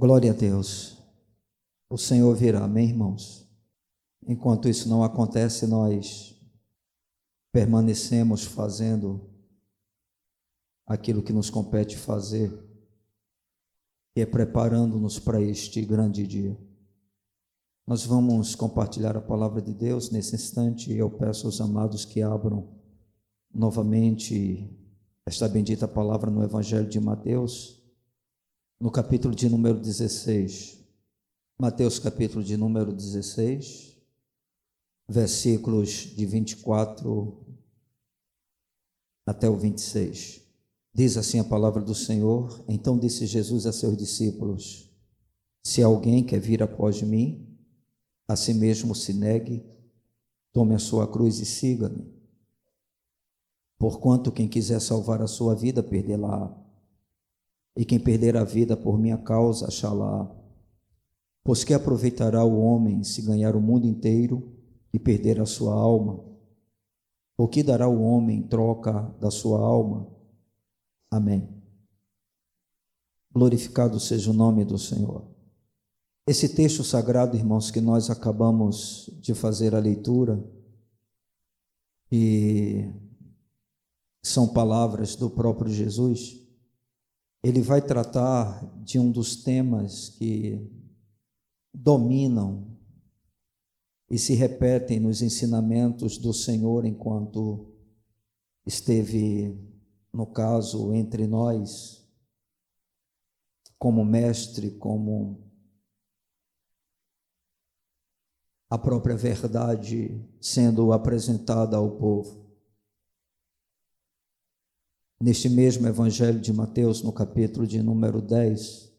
Glória a Deus. O Senhor virá, amém, irmãos? Enquanto isso não acontece, nós permanecemos fazendo aquilo que nos compete fazer, e é preparando-nos para este grande dia. Nós vamos compartilhar a palavra de Deus nesse instante, e eu peço aos amados que abram novamente esta bendita palavra no Evangelho de Mateus, no capítulo de número 16. Mateus, capítulo de número 16, versículos de 24 até o 26. Diz assim a palavra do Senhor: Então disse Jesus a seus discípulos: Se alguém quer vir após mim, a si mesmo se negue, tome a sua cruz e siga-me. Porquanto quem quiser salvar a sua vida, perdê-la. E quem perder a vida por minha causa, achá-la. Pois que aproveitará o homem se ganhar o mundo inteiro e perder a sua alma? O que dará o homem em troca da sua alma? Amém. Glorificado seja o nome do Senhor. Esse texto sagrado, irmãos, que nós acabamos de fazer a leitura, e são palavras do próprio Jesus, ele vai tratar de um dos temas que dominam e se repetem nos ensinamentos do Senhor enquanto esteve, no caso, entre nós, como mestre, como a própria verdade sendo apresentada ao povo. Neste mesmo Evangelho de Mateus, no capítulo de número 10,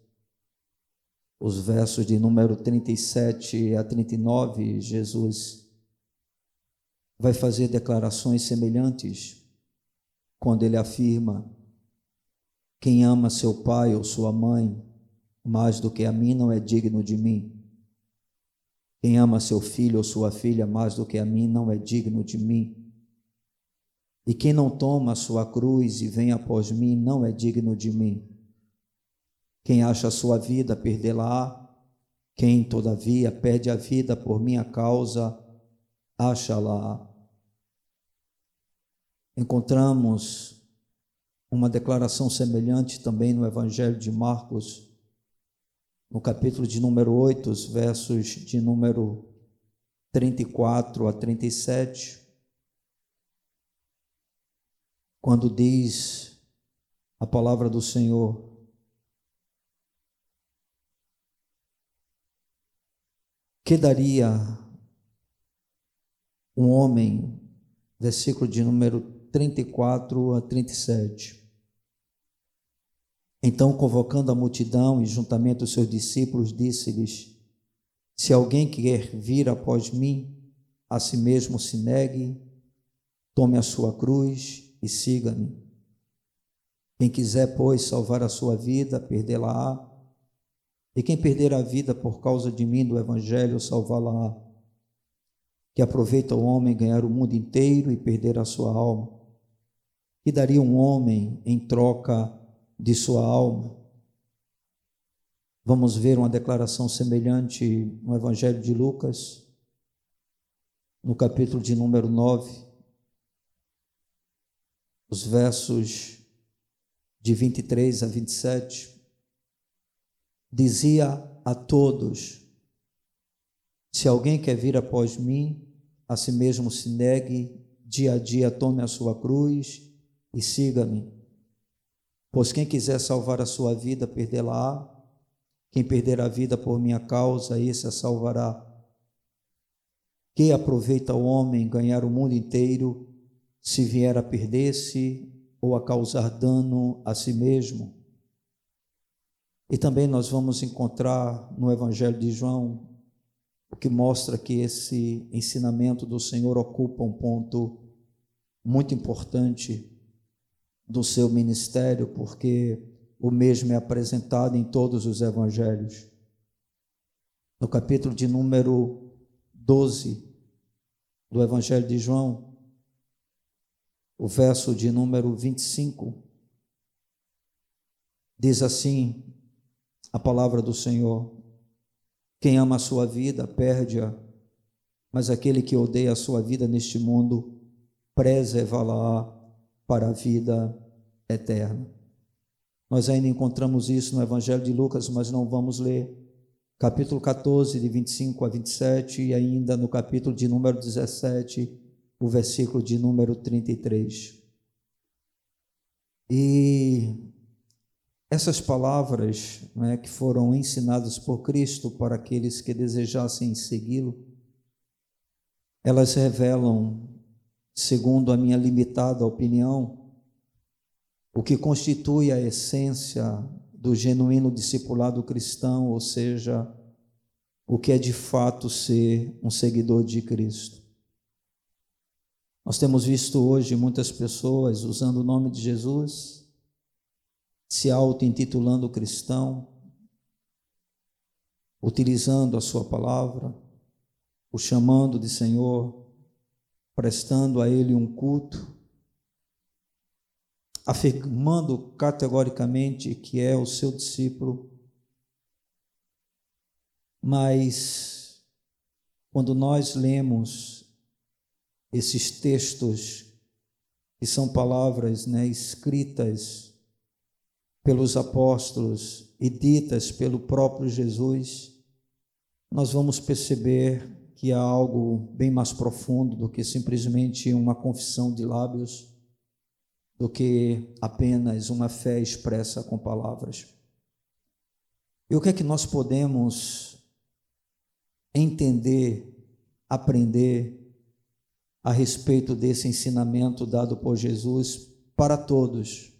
os versos de número 37 a 39, Jesus vai fazer declarações semelhantes quando ele afirma: Quem ama seu pai ou sua mãe mais do que a mim não é digno de mim. Quem ama seu filho ou sua filha mais do que a mim não é digno de mim. E quem não toma a sua cruz e vem após mim não é digno de mim. Quem acha a sua vida, perdê-la-á. Quem, todavia, perde a vida por minha causa, acha-la. Encontramos uma declaração semelhante também no Evangelho de Marcos, no capítulo de número 8, os versos de número 34 a 37 quando diz a palavra do Senhor, que daria um homem, versículo de número 34 a 37. Então, convocando a multidão e juntamente os seus discípulos, disse-lhes: Se alguém quer vir após mim, a si mesmo se negue, tome a sua cruz e siga-me. Quem quiser, pois, salvar a sua vida, perdê-la-á. E quem perder a vida por causa de mim, do Evangelho, salvá-la-á. Que aproveita o homem ganhar o mundo inteiro e perder a sua alma. Que daria um homem em troca de sua alma? Vamos ver uma declaração semelhante no Evangelho de Lucas, no capítulo de número 9 os versos de 23 a 27, dizia a todos: Se alguém quer vir após mim, a si mesmo se negue, dia a dia tome a sua cruz e siga-me. Pois quem quiser salvar a sua vida, perdê-la-á. Quem perder a vida por minha causa, esse a salvará. Que aproveita o homem ganhar o mundo inteiro se vier a perder-se ou a causar dano a si mesmo. E também nós vamos encontrar no Evangelho de João o que mostra que esse ensinamento do Senhor ocupa um ponto muito importante do seu ministério, porque o mesmo é apresentado em todos os evangelhos. No capítulo de número 12 do Evangelho de João, o verso de número 25, diz assim a palavra do Senhor. Quem ama a sua vida, perde-a, mas aquele que odeia a sua vida neste mundo, preserva-la para a vida eterna. Nós ainda encontramos isso no Evangelho de Lucas, mas não vamos ler. Capítulo 14, de 25 a 27, e ainda no capítulo de número 17, o versículo de número 33. E essas palavras né, que foram ensinadas por Cristo para aqueles que desejassem segui-lo, elas revelam, segundo a minha limitada opinião, o que constitui a essência do genuíno discipulado cristão, ou seja, o que é de fato ser um seguidor de Cristo. Nós temos visto hoje muitas pessoas usando o nome de Jesus se auto-intitulando cristão, utilizando a sua palavra, o chamando de Senhor, prestando a Ele um culto, afirmando categoricamente que é o seu discípulo, mas quando nós lemos esses textos, que são palavras né, escritas pelos apóstolos e ditas pelo próprio Jesus, nós vamos perceber que há algo bem mais profundo do que simplesmente uma confissão de lábios, do que apenas uma fé expressa com palavras. E o que é que nós podemos entender, aprender a respeito desse ensinamento dado por Jesus para todos?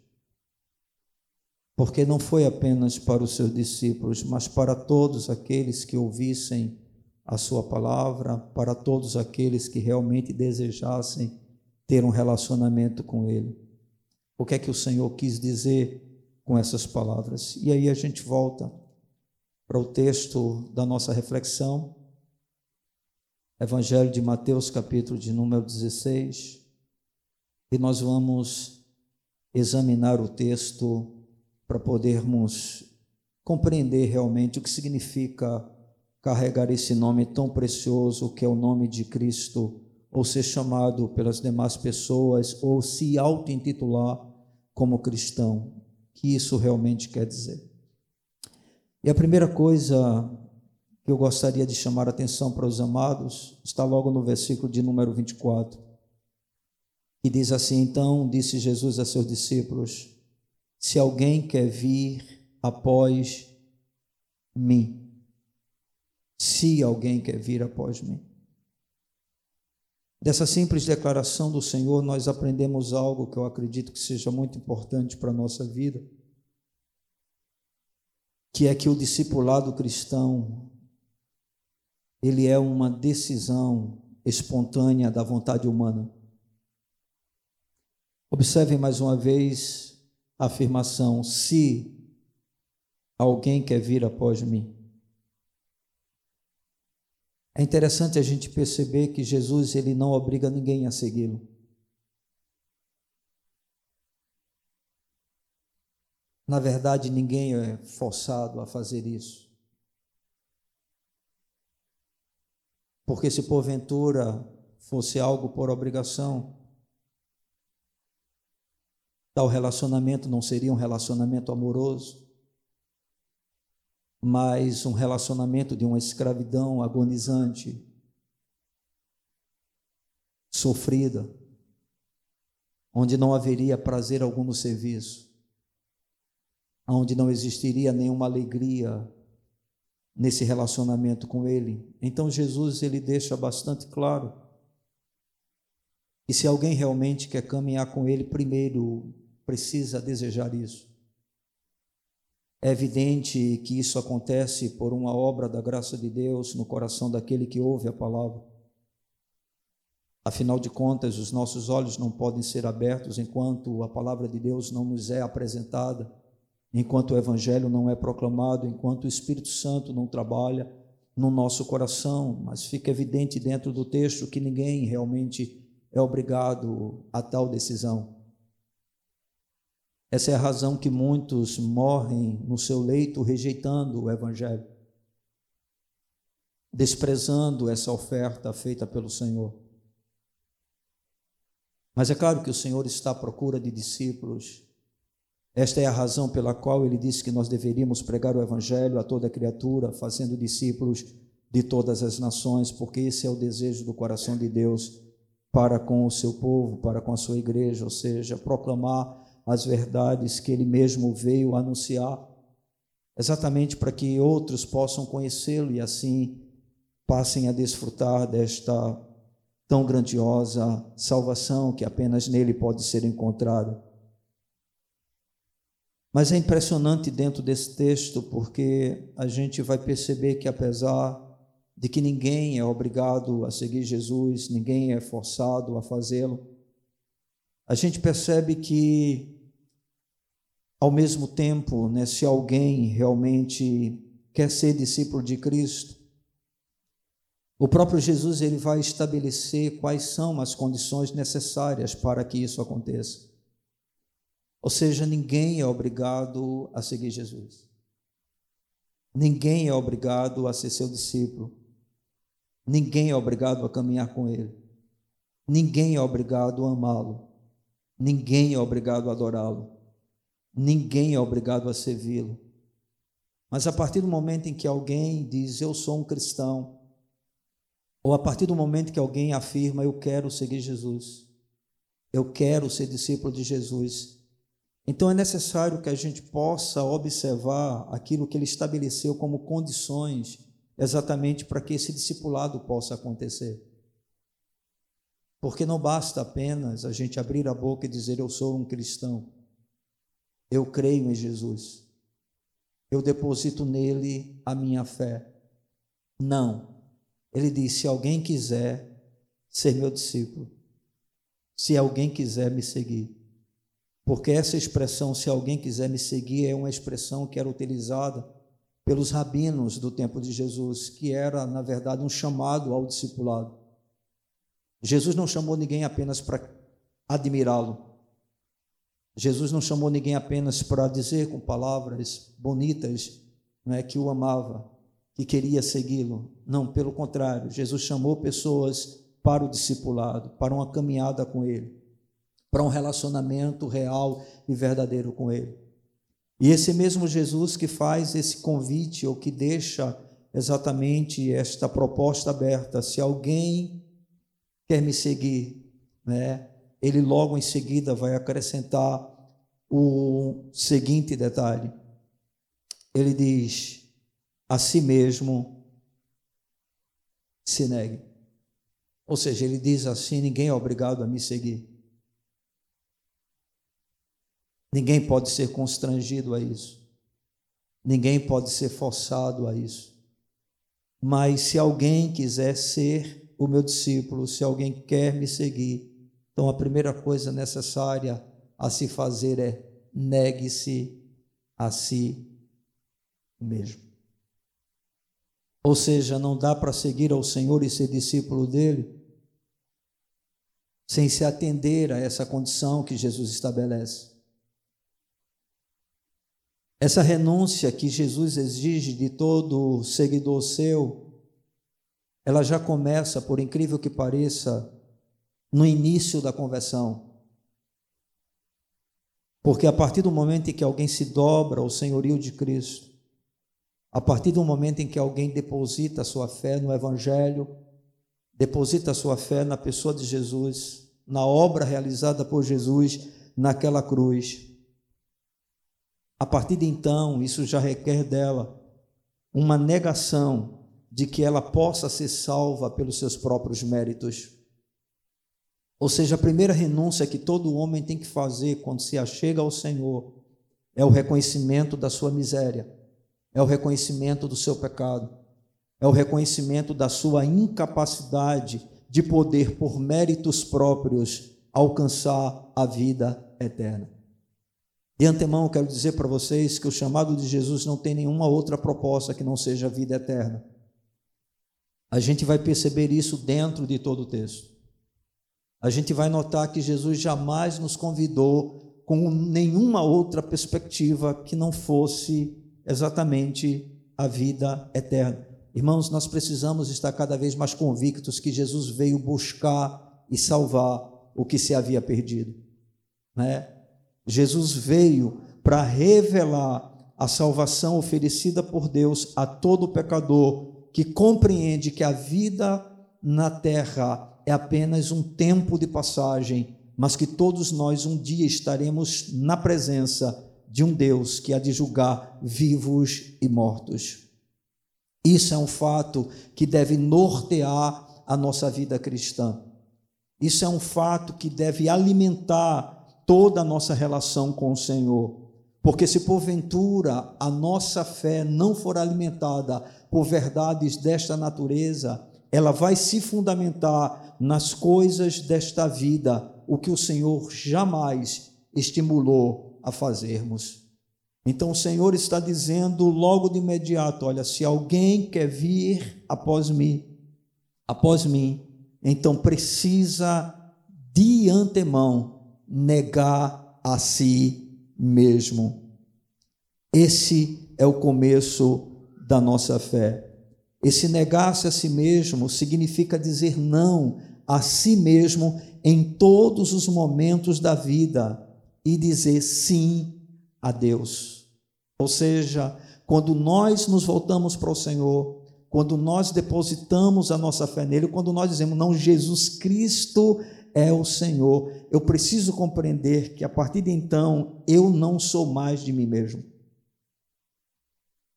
porque não foi apenas para os seus discípulos, mas para todos aqueles que ouvissem a sua palavra, para todos aqueles que realmente desejassem ter um relacionamento com Ele. O que é que o Senhor quis dizer com essas palavras? E aí a gente volta para o texto da nossa reflexão, Evangelho de Mateus, capítulo de número 16, e nós vamos examinar o texto para podermos compreender realmente o que significa carregar esse nome tão precioso que é o nome de Cristo, ou ser chamado pelas demais pessoas, ou se auto-intitular como cristão, que isso realmente quer dizer. E a primeira coisa que eu gostaria de chamar a atenção para os amados está logo no versículo de número 24, que diz assim: Então disse Jesus a seus discípulos: se alguém quer vir após mim. Se alguém quer vir após mim. Dessa simples declaração do Senhor, nós aprendemos algo que eu acredito que seja muito importante para a nossa vida, que é que o discipulado cristão, ele é uma decisão espontânea da vontade humana. Observem mais uma vez afirmação: se alguém quer vir após mim. É interessante a gente perceber que Jesus ele não obriga ninguém a segui-lo. Na verdade, ninguém é forçado a fazer isso. Porque se porventura fosse algo por obrigação, Tal relacionamento não seria um relacionamento amoroso, mas um relacionamento de uma escravidão agonizante, sofrida, onde não haveria prazer algum no serviço, onde não existiria nenhuma alegria nesse relacionamento com ele. Então Jesus ele deixa bastante claro que se alguém realmente quer caminhar com ele, primeiro precisa desejar isso. É evidente que isso acontece por uma obra da graça de Deus no coração daquele que ouve a palavra. Afinal de contas, os nossos olhos não podem ser abertos enquanto a palavra de Deus não nos é apresentada, enquanto o Evangelho não é proclamado, enquanto o Espírito Santo não trabalha no nosso coração. Mas fica evidente dentro do texto que ninguém realmente é obrigado a tal decisão. Essa é a razão que muitos morrem no seu leito rejeitando o Evangelho, desprezando essa oferta feita pelo Senhor. Mas é claro que o Senhor está à procura de discípulos. Esta é a razão pela qual ele disse que nós deveríamos pregar o Evangelho a toda criatura, fazendo discípulos de todas as nações, porque esse é o desejo do coração de Deus para com o seu povo, para com a sua igreja, ou seja, proclamar as verdades que ele mesmo veio anunciar, exatamente para que outros possam conhecê-lo e assim passem a desfrutar desta tão grandiosa salvação que apenas nele pode ser encontrada. Mas é impressionante dentro desse texto porque a gente vai perceber que apesar de que ninguém é obrigado a seguir Jesus, ninguém é forçado a fazê-lo, a gente percebe que, ao mesmo tempo, né, se alguém realmente quer ser discípulo de Cristo, o próprio Jesus ele vai estabelecer quais são as condições necessárias para que isso aconteça. Ou seja, ninguém é obrigado a seguir Jesus. Ninguém é obrigado a ser seu discípulo. Ninguém é obrigado a caminhar com ele. Ninguém é obrigado a amá-lo. Ninguém é obrigado a adorá-lo. Ninguém é obrigado a servi-lo. Mas a partir do momento em que alguém diz eu sou um cristão, ou a partir do momento que alguém afirma eu quero seguir Jesus, eu quero ser discípulo de Jesus, então é necessário que a gente possa observar aquilo que ele estabeleceu como condições exatamente para que esse discipulado possa acontecer. Porque não basta apenas a gente abrir a boca e dizer eu sou um cristão. Eu creio em Jesus. Eu deposito nele a minha fé. Não. Ele diz: se alguém quiser ser meu discípulo, se alguém quiser me seguir. Porque essa expressão, se alguém quiser me seguir, é uma expressão que era utilizada pelos rabinos do tempo de Jesus, que era, na verdade, um chamado ao discipulado. Jesus não chamou ninguém apenas para admirá-lo. Jesus não chamou ninguém apenas para dizer com palavras bonitas é, que o amava, que queria segui-lo. Não, pelo contrário, Jesus chamou pessoas para o discipulado, para uma caminhada com ele, para um relacionamento real e verdadeiro com ele. E esse mesmo Jesus que faz esse convite ou que deixa exatamente esta proposta aberta, se alguém quer me seguir, né? Ele logo em seguida vai acrescentar o seguinte detalhe. Ele diz: a si mesmo se negue. Ou seja, ele diz assim: ninguém é obrigado a me seguir. Ninguém pode ser constrangido a isso. Ninguém pode ser forçado a isso. Mas se alguém quiser ser o meu discípulo, se alguém quer me seguir. Então, a primeira coisa necessária a se fazer é negue-se a si mesmo. Ou seja, não dá para seguir ao Senhor e ser discípulo dele sem se atender a essa condição que Jesus estabelece. Essa renúncia que Jesus exige de todo seguidor seu ela já começa, por incrível que pareça, no início da conversão. Porque a partir do momento em que alguém se dobra ao senhorio de Cristo, a partir do momento em que alguém deposita a sua fé no Evangelho, deposita a sua fé na pessoa de Jesus, na obra realizada por Jesus naquela cruz, a partir de então, isso já requer dela uma negação de que ela possa ser salva pelos seus próprios méritos. Ou seja, a primeira renúncia que todo homem tem que fazer quando se achega ao Senhor é o reconhecimento da sua miséria, é o reconhecimento do seu pecado, é o reconhecimento da sua incapacidade de poder, por méritos próprios, alcançar a vida eterna. De antemão, quero dizer para vocês que o chamado de Jesus não tem nenhuma outra proposta que não seja a vida eterna. A gente vai perceber isso dentro de todo o texto. A gente vai notar que Jesus jamais nos convidou com nenhuma outra perspectiva que não fosse exatamente a vida eterna. Irmãos, nós precisamos estar cada vez mais convictos que Jesus veio buscar e salvar o que se havia perdido. Né? Jesus veio para revelar a salvação oferecida por Deus a todo pecador que compreende que a vida na terra é apenas um tempo de passagem, mas que todos nós um dia estaremos na presença de um Deus que há de julgar vivos e mortos. Isso é um fato que deve nortear a nossa vida cristã. Isso é um fato que deve alimentar toda a nossa relação com o Senhor. Porque se porventura a nossa fé não for alimentada por verdades desta natureza, ela vai se fundamentar nas coisas desta vida, o que o Senhor jamais estimulou a fazermos. Então o Senhor está dizendo logo de imediato: olha, se alguém quer vir após mim, após mim, então precisa de antemão negar a si mesmo. Esse é o começo da nossa fé. Esse negar-se a si mesmo significa dizer não a si mesmo em todos os momentos da vida e dizer sim a Deus. Ou seja, quando nós nos voltamos para o Senhor, quando nós depositamos a nossa fé nele, quando nós dizemos, não, Jesus Cristo é o Senhor, eu preciso compreender que a partir de então eu não sou mais de mim mesmo.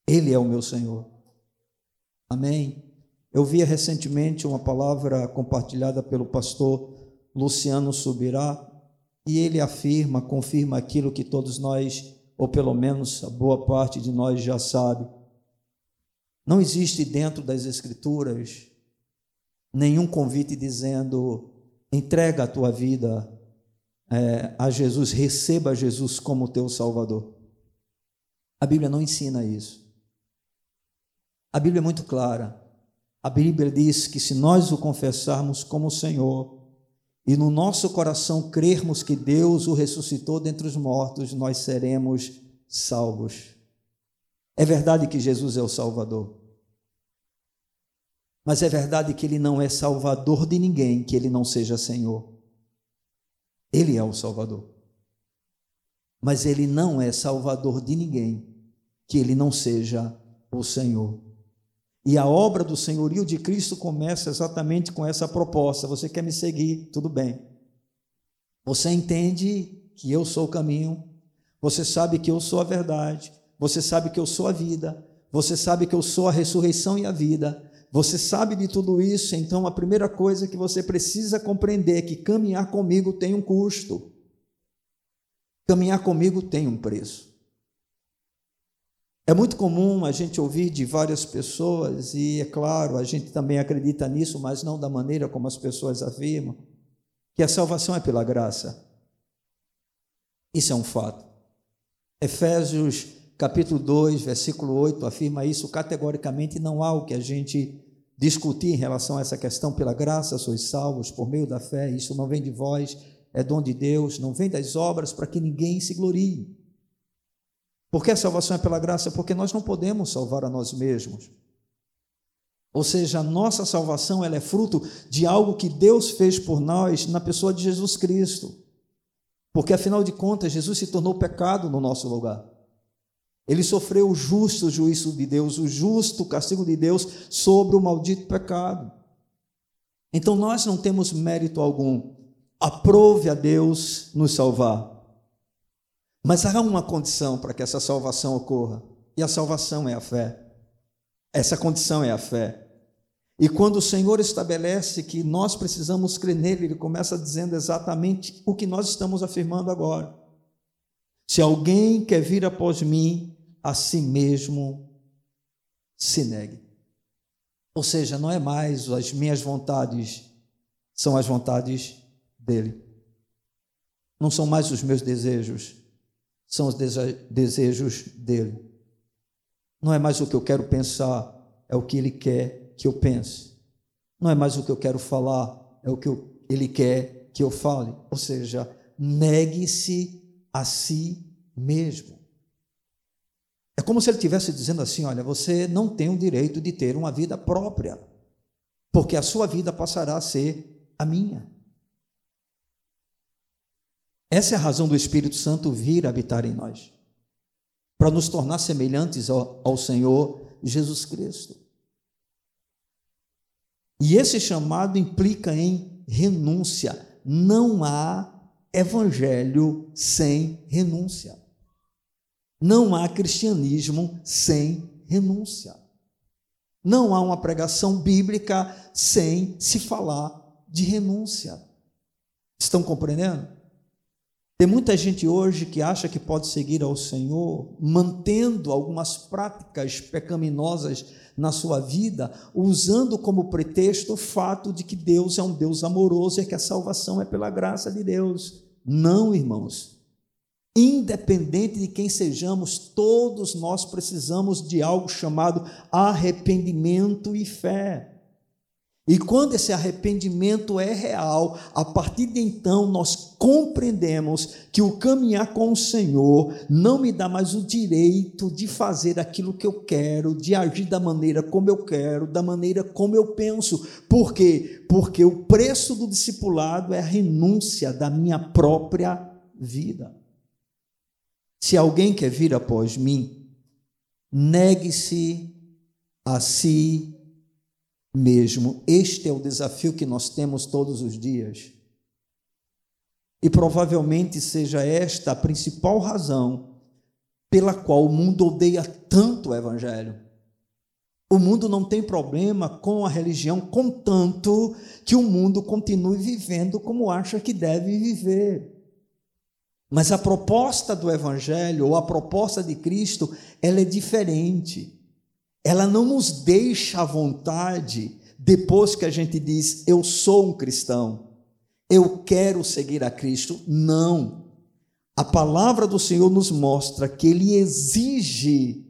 Ele é o meu Senhor. Amém? Eu vi recentemente uma palavra compartilhada pelo pastor Luciano Subirá e ele afirma, confirma aquilo que todos nós, ou pelo menos a boa parte de nós já sabe. Não existe dentro das Escrituras nenhum convite dizendo entrega a tua vida é, a Jesus, receba Jesus como teu Salvador. A Bíblia não ensina isso. A Bíblia é muito clara. A Bíblia diz que se nós o confessarmos como Senhor e no nosso coração crermos que Deus o ressuscitou dentre os mortos, nós seremos salvos. É verdade que Jesus é o Salvador. Mas é verdade que ele não é salvador de ninguém que ele não seja Senhor. Ele é o Salvador. Mas ele não é salvador de ninguém que ele não seja o Senhor. E a obra do senhorio de Cristo começa exatamente com essa proposta: você quer me seguir? Tudo bem. Você entende que eu sou o caminho, você sabe que eu sou a verdade, você sabe que eu sou a vida, você sabe que eu sou a ressurreição e a vida. Você sabe de tudo isso, então a primeira coisa que você precisa compreender é que caminhar comigo tem um custo. Caminhar comigo tem um preço. É muito comum a gente ouvir de várias pessoas, e é claro, a gente também acredita nisso, mas não da maneira como as pessoas afirmam, que a salvação é pela graça. Isso é um fato. Efésios capítulo 2, versículo 8 afirma isso categoricamente, não há o que a gente discutir em relação a essa questão pela graça sois salvos por meio da fé, isso não vem de vós, é dom de Deus, não vem das obras para que ninguém se glorie. Porque a salvação é pela graça? Porque nós não podemos salvar a nós mesmos. Ou seja, a nossa salvação ela é fruto de algo que Deus fez por nós na pessoa de Jesus Cristo. Porque afinal de contas, Jesus se tornou pecado no nosso lugar. Ele sofreu o justo juízo de Deus, o justo castigo de Deus sobre o maldito pecado. Então nós não temos mérito algum. Aprove a Deus nos salvar. Mas há uma condição para que essa salvação ocorra, e a salvação é a fé. Essa condição é a fé. E quando o Senhor estabelece que nós precisamos crer nele, ele começa dizendo exatamente o que nós estamos afirmando agora. Se alguém quer vir após mim, a si mesmo se negue. Ou seja, não é mais as minhas vontades, são as vontades dele. Não são mais os meus desejos, são os desejos dele. Não é mais o que eu quero pensar, é o que ele quer que eu pense. Não é mais o que eu quero falar, é o que eu, ele quer que eu fale. Ou seja, negue-se a si mesmo. É como se ele estivesse dizendo assim: olha, você não tem o direito de ter uma vida própria, porque a sua vida passará a ser a minha. Essa é a razão do Espírito Santo vir habitar em nós, para nos tornar semelhantes ao, ao Senhor Jesus Cristo. E esse chamado implica em renúncia. Não há evangelho sem renúncia. Não há cristianismo sem renúncia. Não há uma pregação bíblica sem se falar de renúncia. Estão compreendendo? Tem muita gente hoje que acha que pode seguir ao Senhor mantendo algumas práticas pecaminosas na sua vida, usando como pretexto o fato de que Deus é um Deus amoroso e que a salvação é pela graça de Deus. Não, irmãos. Independente de quem sejamos, todos nós precisamos de algo chamado arrependimento e fé. E quando esse arrependimento é real, a partir de então nós compreendemos que o caminhar com o Senhor não me dá mais o direito de fazer aquilo que eu quero, de agir da maneira como eu quero, da maneira como eu penso. Por quê? Porque o preço do discipulado é a renúncia da minha própria vida. Se alguém quer vir após mim, negue-se a si mesmo. Este é o desafio que nós temos todos os dias. E provavelmente seja esta a principal razão pela qual o mundo odeia tanto o Evangelho. O mundo não tem problema com a religião, contanto que o mundo continue vivendo como acha que deve viver. Mas a proposta do Evangelho, ou a proposta de Cristo, ela é diferente ela não nos deixa à vontade depois que a gente diz, eu sou um cristão, eu quero seguir a Cristo. Não. A palavra do Senhor nos mostra que Ele exige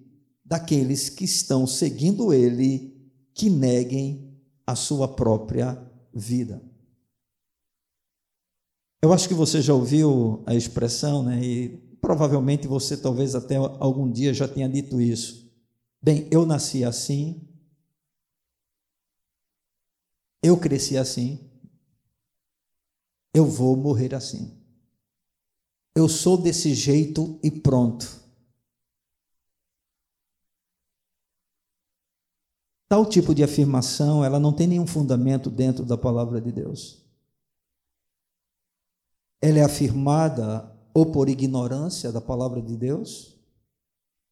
daqueles que estão seguindo Ele que neguem a sua própria vida. Eu acho que você já ouviu a expressão, né? E provavelmente você talvez até algum dia já tenha dito isso. Bem, eu nasci assim, eu cresci assim, eu vou morrer assim. Eu sou desse jeito e pronto. Tal tipo de afirmação, ela não tem nenhum fundamento dentro da palavra de Deus. Ela é afirmada ou por ignorância da palavra de Deus,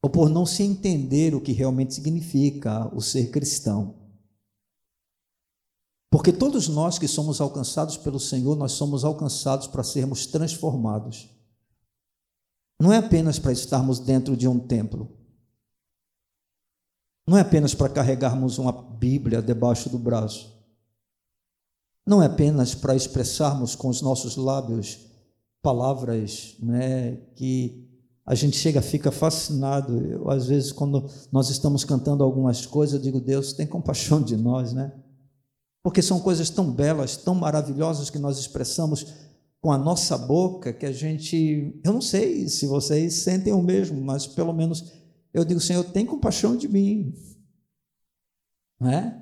ou por não se entender o que realmente significa o ser cristão. Porque todos nós que somos alcançados pelo Senhor, nós somos alcançados para sermos transformados. Não é apenas para estarmos dentro de um templo. Não é apenas para carregarmos uma Bíblia debaixo do braço. Não é apenas para expressarmos com os nossos lábios palavras né, que a gente chega, fica fascinado. Eu, às vezes, quando nós estamos cantando algumas coisas, eu digo, Deus, tem compaixão de nós, né? Porque são coisas tão belas, tão maravilhosas que nós expressamos com a nossa boca que a gente. Eu não sei se vocês sentem o mesmo, mas pelo menos eu digo, Senhor, tem compaixão de mim. Não é?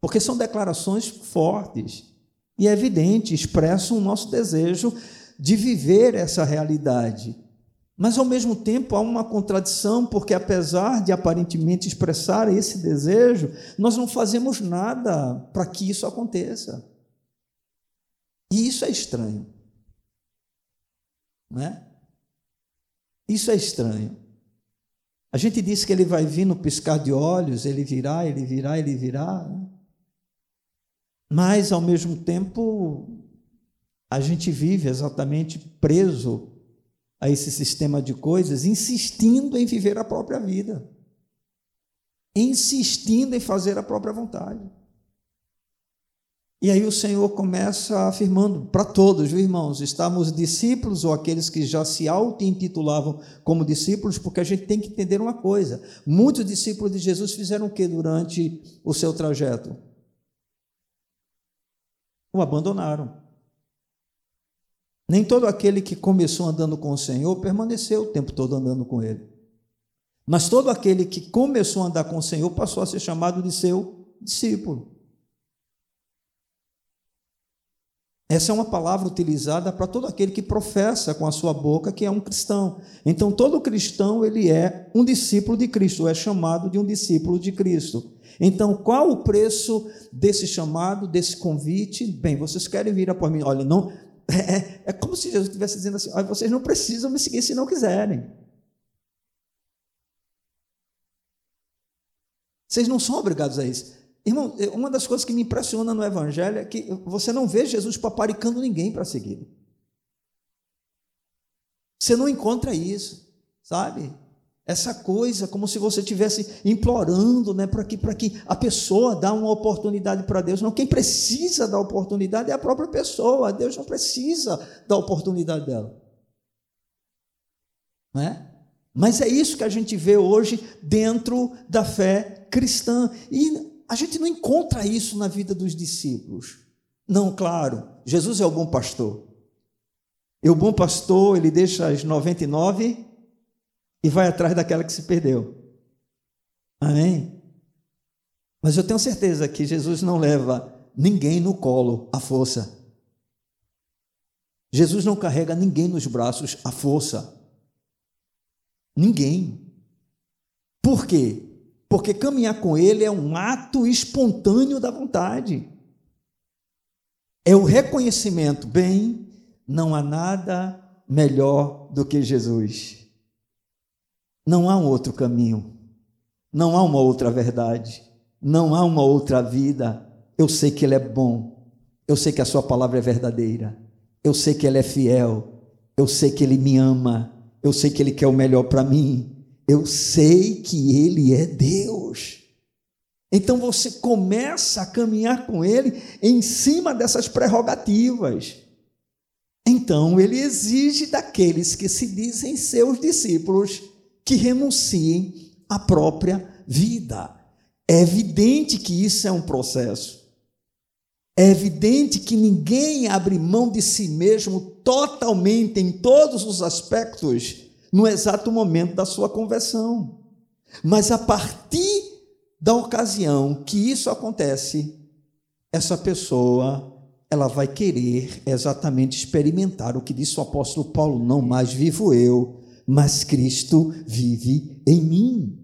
Porque são declarações fortes e é evidente, expressam o nosso desejo de viver essa realidade. Mas ao mesmo tempo há uma contradição, porque apesar de aparentemente expressar esse desejo, nós não fazemos nada para que isso aconteça. E isso é estranho. Não é? Isso é estranho. A gente diz que ele vai vir no piscar de olhos, ele virá, ele virá, ele virá. Né? Mas, ao mesmo tempo, a gente vive exatamente preso a esse sistema de coisas, insistindo em viver a própria vida, insistindo em fazer a própria vontade. E aí o Senhor começa afirmando para todos, viu, irmãos, estamos discípulos ou aqueles que já se auto-intitulavam como discípulos, porque a gente tem que entender uma coisa: muitos discípulos de Jesus fizeram o que durante o seu trajeto? O abandonaram. Nem todo aquele que começou andando com o Senhor permaneceu o tempo todo andando com Ele. Mas todo aquele que começou a andar com o Senhor passou a ser chamado de seu discípulo. Essa é uma palavra utilizada para todo aquele que professa com a sua boca que é um cristão. Então, todo cristão, ele é um discípulo de Cristo, é chamado de um discípulo de Cristo. Então, qual o preço desse chamado, desse convite? Bem, vocês querem vir após mim? Olha, não, é, é, como se Jesus estivesse dizendo assim: olha, vocês não precisam me seguir se não quiserem. Vocês não são obrigados a isso. Irmão, uma das coisas que me impressiona no Evangelho é que você não vê Jesus paparicando ninguém para seguir. Você não encontra isso, sabe? Essa coisa, como se você estivesse implorando né, para que, que a pessoa dá uma oportunidade para Deus. Não, quem precisa da oportunidade é a própria pessoa. Deus não precisa da oportunidade dela. Não é? Mas é isso que a gente vê hoje dentro da fé cristã. E a gente não encontra isso na vida dos discípulos. Não, claro, Jesus é o bom pastor. E o bom pastor, ele deixa as 99 e vai atrás daquela que se perdeu. Amém? Mas eu tenho certeza que Jesus não leva ninguém no colo à força. Jesus não carrega ninguém nos braços à força. Ninguém. Por quê? Porque caminhar com Ele é um ato espontâneo da vontade. É o reconhecimento, bem, não há nada melhor do que Jesus. Não há um outro caminho, não há uma outra verdade, não há uma outra vida. Eu sei que Ele é bom, eu sei que a Sua palavra é verdadeira, eu sei que Ele é fiel, eu sei que Ele me ama, eu sei que Ele quer o melhor para mim, eu sei que Ele é Deus. Então você começa a caminhar com Ele em cima dessas prerrogativas. Então ele exige daqueles que se dizem seus discípulos que renunciem à própria vida. É evidente que isso é um processo. É evidente que ninguém abre mão de si mesmo totalmente em todos os aspectos no exato momento da sua conversão. Mas a partir da ocasião que isso acontece, essa pessoa ela vai querer exatamente experimentar o que disse o apóstolo Paulo: não mais vivo eu, mas Cristo vive em mim.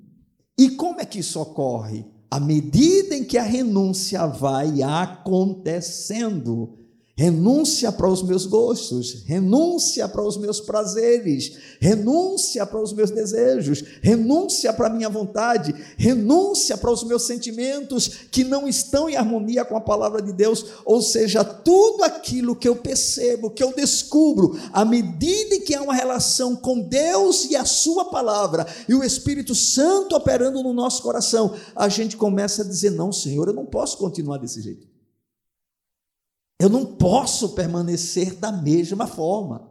E como é que isso ocorre? À medida em que a renúncia vai acontecendo, renúncia para os meus gostos, renúncia para os meus prazeres, renúncia para os meus desejos, renúncia para a minha vontade, renúncia para os meus sentimentos que não estão em harmonia com a palavra de Deus, ou seja, tudo aquilo que eu percebo, que eu descubro, à medida que há uma relação com Deus e a Sua palavra, e o Espírito Santo operando no nosso coração, a gente começa a dizer: não, Senhor, eu não posso continuar desse jeito. Eu não posso permanecer da mesma forma.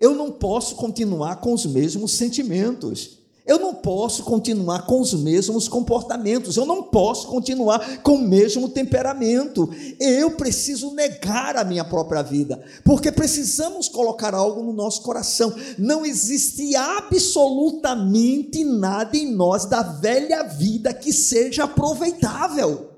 Eu não posso continuar com os mesmos sentimentos. Eu não posso continuar com os mesmos comportamentos. Eu não posso continuar com o mesmo temperamento. Eu preciso negar a minha própria vida, porque precisamos colocar algo no nosso coração. Não existe absolutamente nada em nós da velha vida que seja aproveitável.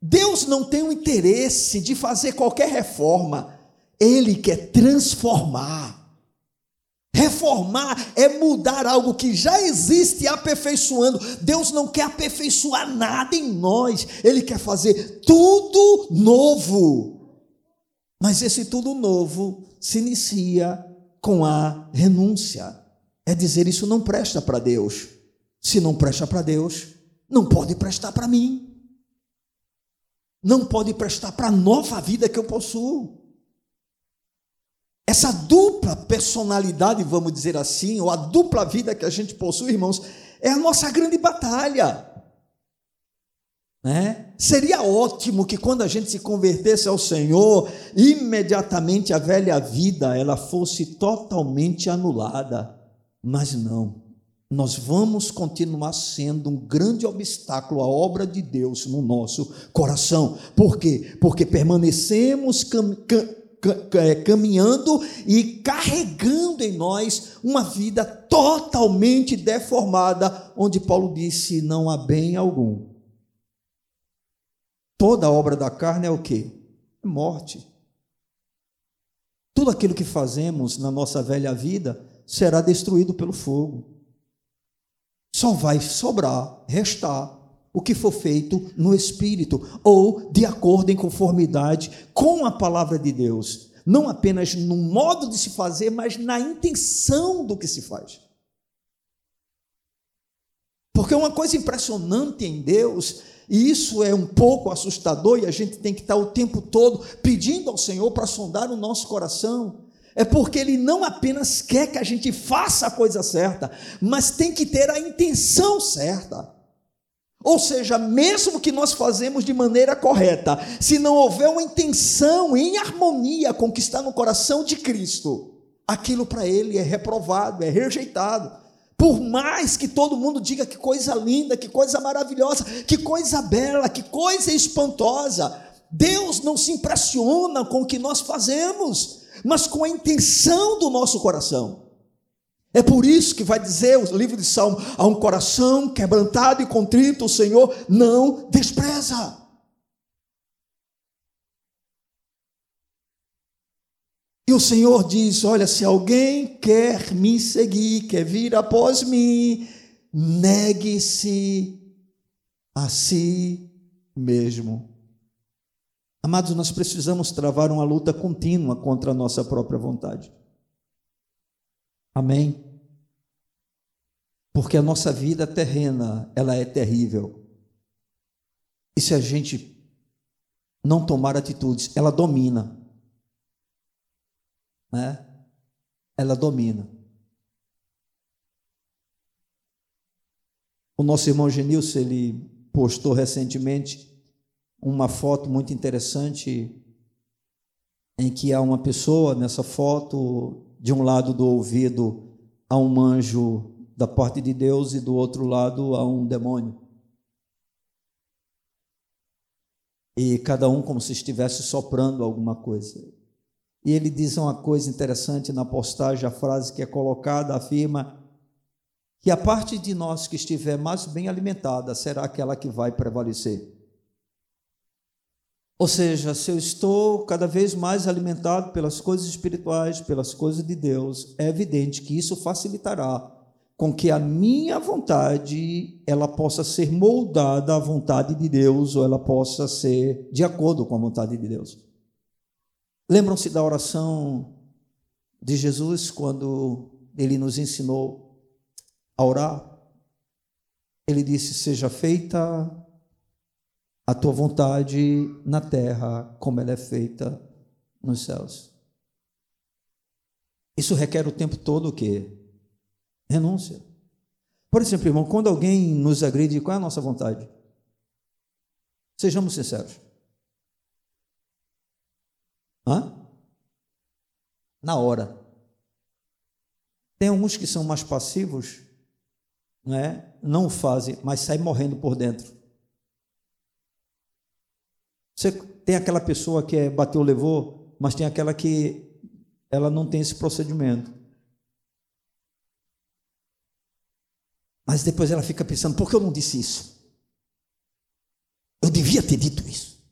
Deus não tem o interesse de fazer qualquer reforma, Ele quer transformar. Reformar é mudar algo que já existe aperfeiçoando. Deus não quer aperfeiçoar nada em nós, Ele quer fazer tudo novo. Mas esse tudo novo se inicia com a renúncia. É dizer, isso não presta para Deus. Se não presta para Deus, não pode prestar para mim não pode prestar para a nova vida que eu possuo. Essa dupla personalidade, vamos dizer assim, ou a dupla vida que a gente possui, irmãos, é a nossa grande batalha. Né? Seria ótimo que quando a gente se convertesse ao Senhor, imediatamente a velha vida ela fosse totalmente anulada, mas não. Nós vamos continuar sendo um grande obstáculo à obra de Deus no nosso coração. Por quê? Porque permanecemos cam cam é, caminhando e carregando em nós uma vida totalmente deformada, onde Paulo disse: não há bem algum. Toda obra da carne é o que? É morte. Tudo aquilo que fazemos na nossa velha vida será destruído pelo fogo só vai sobrar, restar o que for feito no Espírito, ou de acordo em conformidade com a palavra de Deus, não apenas no modo de se fazer, mas na intenção do que se faz. Porque uma coisa impressionante em Deus, e isso é um pouco assustador, e a gente tem que estar o tempo todo pedindo ao Senhor para sondar o nosso coração é porque ele não apenas quer que a gente faça a coisa certa, mas tem que ter a intenção certa. Ou seja, mesmo que nós fazemos de maneira correta, se não houver uma intenção em harmonia com o que está no coração de Cristo, aquilo para ele é reprovado, é rejeitado. Por mais que todo mundo diga que coisa linda, que coisa maravilhosa, que coisa bela, que coisa espantosa, Deus não se impressiona com o que nós fazemos mas com a intenção do nosso coração. É por isso que vai dizer o livro de Salmo: a um coração quebrantado e contrito, o Senhor não despreza. E o Senhor diz: Olha, se alguém quer me seguir, quer vir após mim, negue-se a si mesmo. Amados, nós precisamos travar uma luta contínua contra a nossa própria vontade. Amém? Porque a nossa vida terrena, ela é terrível. E se a gente não tomar atitudes, ela domina. Né? Ela domina. O nosso irmão Genilson, ele postou recentemente uma foto muito interessante em que há uma pessoa nessa foto, de um lado do ouvido há um anjo da parte de Deus e do outro lado há um demônio. E cada um como se estivesse soprando alguma coisa. E ele diz uma coisa interessante na postagem, a frase que é colocada afirma que a parte de nós que estiver mais bem alimentada será aquela que vai prevalecer. Ou seja, se eu estou cada vez mais alimentado pelas coisas espirituais, pelas coisas de Deus, é evidente que isso facilitará com que a minha vontade ela possa ser moldada à vontade de Deus ou ela possa ser de acordo com a vontade de Deus. Lembram-se da oração de Jesus quando ele nos ensinou a orar? Ele disse: "Seja feita a tua vontade na terra, como ela é feita nos céus. Isso requer o tempo todo o quê? Renúncia. Por exemplo, irmão, quando alguém nos agride, qual é a nossa vontade? Sejamos sinceros. Hã? Na hora. Tem alguns que são mais passivos, né? não fazem, mas saem morrendo por dentro. Você tem aquela pessoa que é bateu, levou, mas tem aquela que ela não tem esse procedimento. Mas depois ela fica pensando: por que eu não disse isso? Eu devia ter dito isso.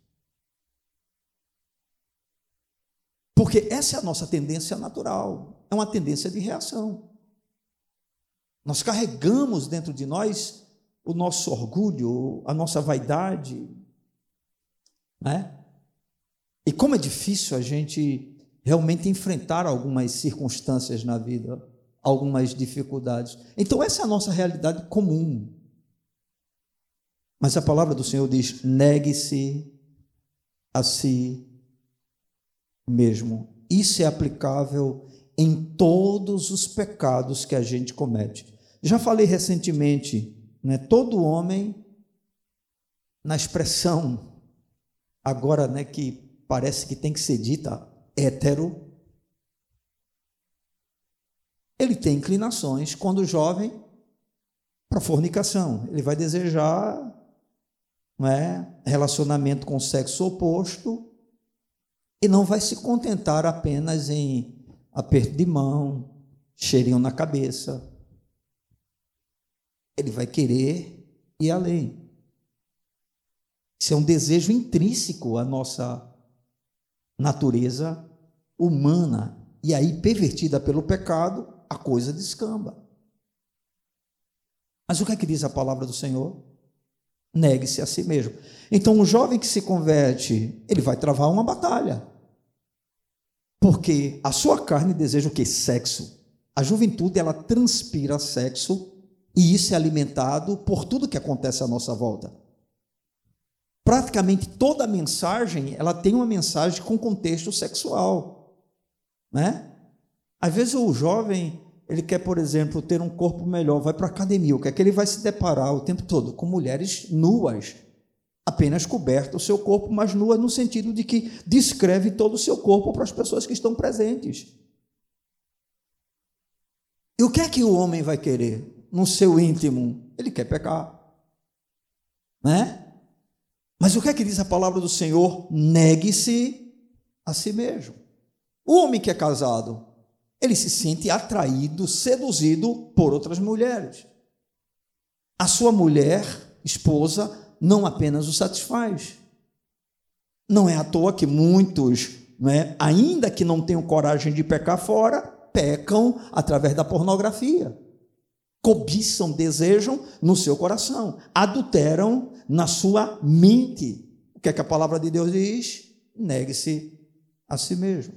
Porque essa é a nossa tendência natural, é uma tendência de reação. Nós carregamos dentro de nós o nosso orgulho, a nossa vaidade, né? E como é difícil a gente realmente enfrentar algumas circunstâncias na vida, algumas dificuldades. Então, essa é a nossa realidade comum. Mas a palavra do Senhor diz: negue-se a si mesmo. Isso é aplicável em todos os pecados que a gente comete. Já falei recentemente, né, todo homem, na expressão agora, né, que parece que tem que ser dita hétero, ele tem inclinações quando jovem para fornicação. Ele vai desejar não é, relacionamento com o sexo oposto e não vai se contentar apenas em aperto de mão, cheirinho na cabeça. Ele vai querer ir além. Isso é um desejo intrínseco à nossa natureza humana. E aí, pervertida pelo pecado, a coisa descamba. Mas o que é que diz a palavra do Senhor? Negue-se a si mesmo. Então, o jovem que se converte, ele vai travar uma batalha. Porque a sua carne deseja o que? Sexo. A juventude, ela transpira sexo e isso é alimentado por tudo que acontece à nossa volta. Praticamente toda mensagem, ela tem uma mensagem com contexto sexual, né? Às vezes o jovem, ele quer, por exemplo, ter um corpo melhor, vai para a academia, o que é que ele vai se deparar o tempo todo? Com mulheres nuas, apenas coberta o seu corpo, mas nua no sentido de que descreve todo o seu corpo para as pessoas que estão presentes. E o que é que o homem vai querer no seu íntimo? Ele quer pecar. Né? Mas o que é que diz a palavra do Senhor? Negue-se a si mesmo. O homem que é casado, ele se sente atraído, seduzido por outras mulheres. A sua mulher, esposa, não apenas o satisfaz. Não é à toa que muitos, é, ainda que não tenham coragem de pecar fora, pecam através da pornografia. Cobiçam, desejam no seu coração, adulteram na sua mente. O que é que a palavra de Deus diz? Negue-se a si mesmo.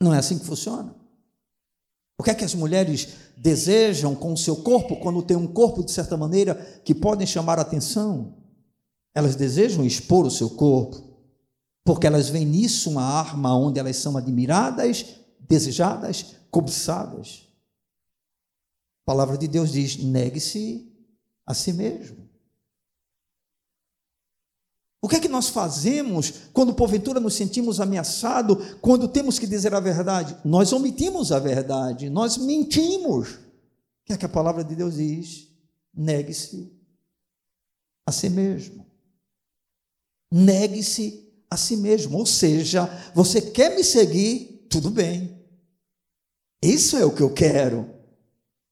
Não é assim que funciona. O que é que as mulheres desejam com o seu corpo quando tem um corpo, de certa maneira, que podem chamar a atenção? Elas desejam expor o seu corpo, porque elas veem nisso uma arma onde elas são admiradas, desejadas, cobiçadas. A palavra de Deus diz: negue-se a si mesmo. O que é que nós fazemos quando porventura nos sentimos ameaçados, quando temos que dizer a verdade? Nós omitimos a verdade, nós mentimos. O que é que a palavra de Deus diz? Negue-se a si mesmo. Negue-se a si mesmo. Ou seja, você quer me seguir? Tudo bem. Isso é o que eu quero,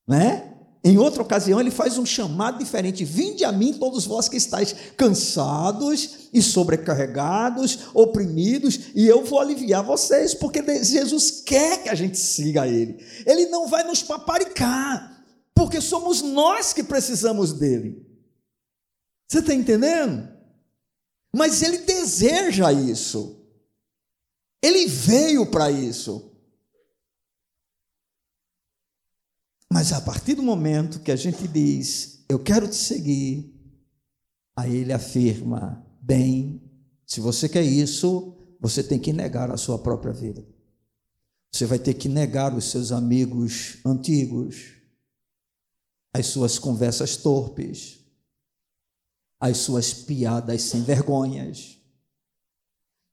né? Em outra ocasião, ele faz um chamado diferente: Vinde a mim, todos vós que estáis cansados e sobrecarregados, oprimidos, e eu vou aliviar vocês, porque Jesus quer que a gente siga Ele. Ele não vai nos paparicar, porque somos nós que precisamos dele. Você está entendendo? Mas Ele deseja isso. Ele veio para isso. Mas a partir do momento que a gente diz, eu quero te seguir, aí ele afirma, bem, se você quer isso, você tem que negar a sua própria vida. Você vai ter que negar os seus amigos antigos, as suas conversas torpes, as suas piadas sem vergonhas.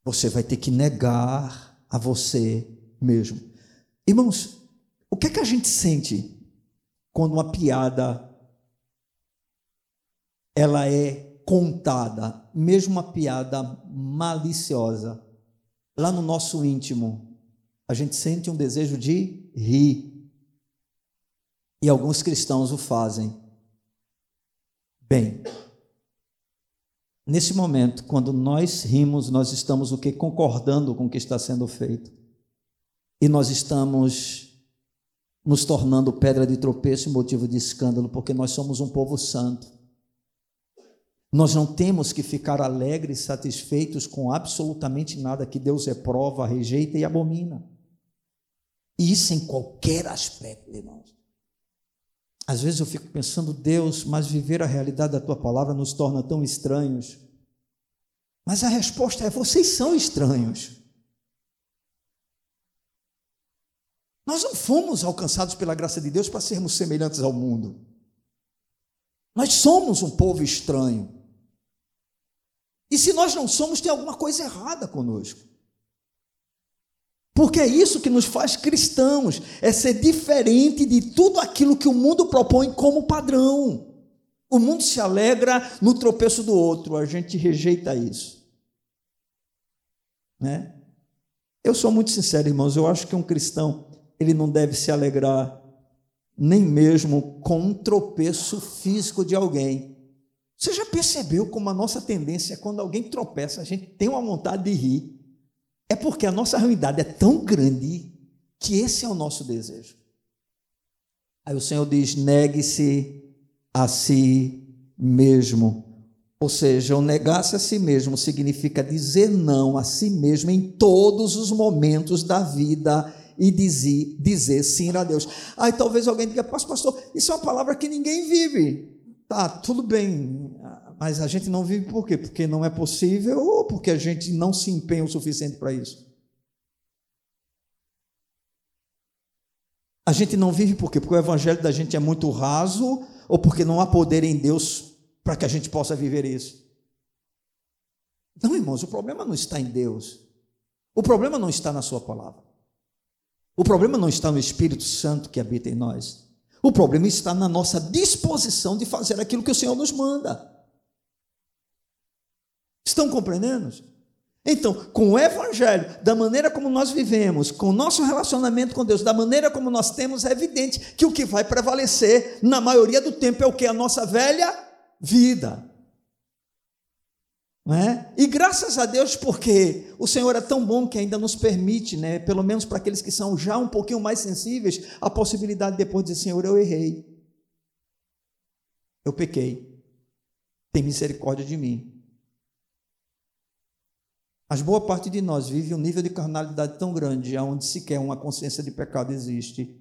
Você vai ter que negar a você mesmo. Irmãos, o que é que a gente sente quando uma piada ela é contada, mesmo uma piada maliciosa, lá no nosso íntimo, a gente sente um desejo de rir. E alguns cristãos o fazem. Bem, nesse momento, quando nós rimos, nós estamos o que concordando com o que está sendo feito. E nós estamos nos tornando pedra de tropeço e motivo de escândalo, porque nós somos um povo santo. Nós não temos que ficar alegres, satisfeitos com absolutamente nada que Deus reprova, rejeita e abomina. E isso em qualquer aspecto, irmãos. Às vezes eu fico pensando, Deus, mas viver a realidade da tua palavra nos torna tão estranhos. Mas a resposta é: vocês são estranhos. Nós não fomos alcançados pela graça de Deus para sermos semelhantes ao mundo. Nós somos um povo estranho. E se nós não somos, tem alguma coisa errada conosco. Porque é isso que nos faz cristãos, é ser diferente de tudo aquilo que o mundo propõe como padrão. O mundo se alegra no tropeço do outro, a gente rejeita isso. Né? Eu sou muito sincero, irmãos, eu acho que um cristão, ele não deve se alegrar nem mesmo com um tropeço físico de alguém. Você já percebeu como a nossa tendência é quando alguém tropeça, a gente tem uma vontade de rir? É porque a nossa realidade é tão grande que esse é o nosso desejo. Aí o Senhor diz: negue-se a si mesmo. Ou seja, o negar-se a si mesmo significa dizer não a si mesmo em todos os momentos da vida e dizer, dizer sim a Deus. Aí talvez alguém diga, pastor, isso é uma palavra que ninguém vive. Tá, tudo bem, mas a gente não vive por quê? Porque não é possível ou porque a gente não se empenha o suficiente para isso? A gente não vive por quê? Porque o evangelho da gente é muito raso ou porque não há poder em Deus para que a gente possa viver isso? Não, irmãos, o problema não está em Deus. O problema não está na Sua palavra. O problema não está no Espírito Santo que habita em nós. O problema está na nossa disposição de fazer aquilo que o Senhor nos manda. Estão compreendendo? Então, com o Evangelho, da maneira como nós vivemos, com o nosso relacionamento com Deus, da maneira como nós temos, é evidente que o que vai prevalecer, na maioria do tempo, é o que? A nossa velha vida. É? E graças a Deus, porque o Senhor é tão bom que ainda nos permite, né, pelo menos para aqueles que são já um pouquinho mais sensíveis, a possibilidade de depois de dizer: Senhor, eu errei, eu pequei, tem misericórdia de mim. Mas boa parte de nós vive um nível de carnalidade tão grande, onde sequer uma consciência de pecado existe,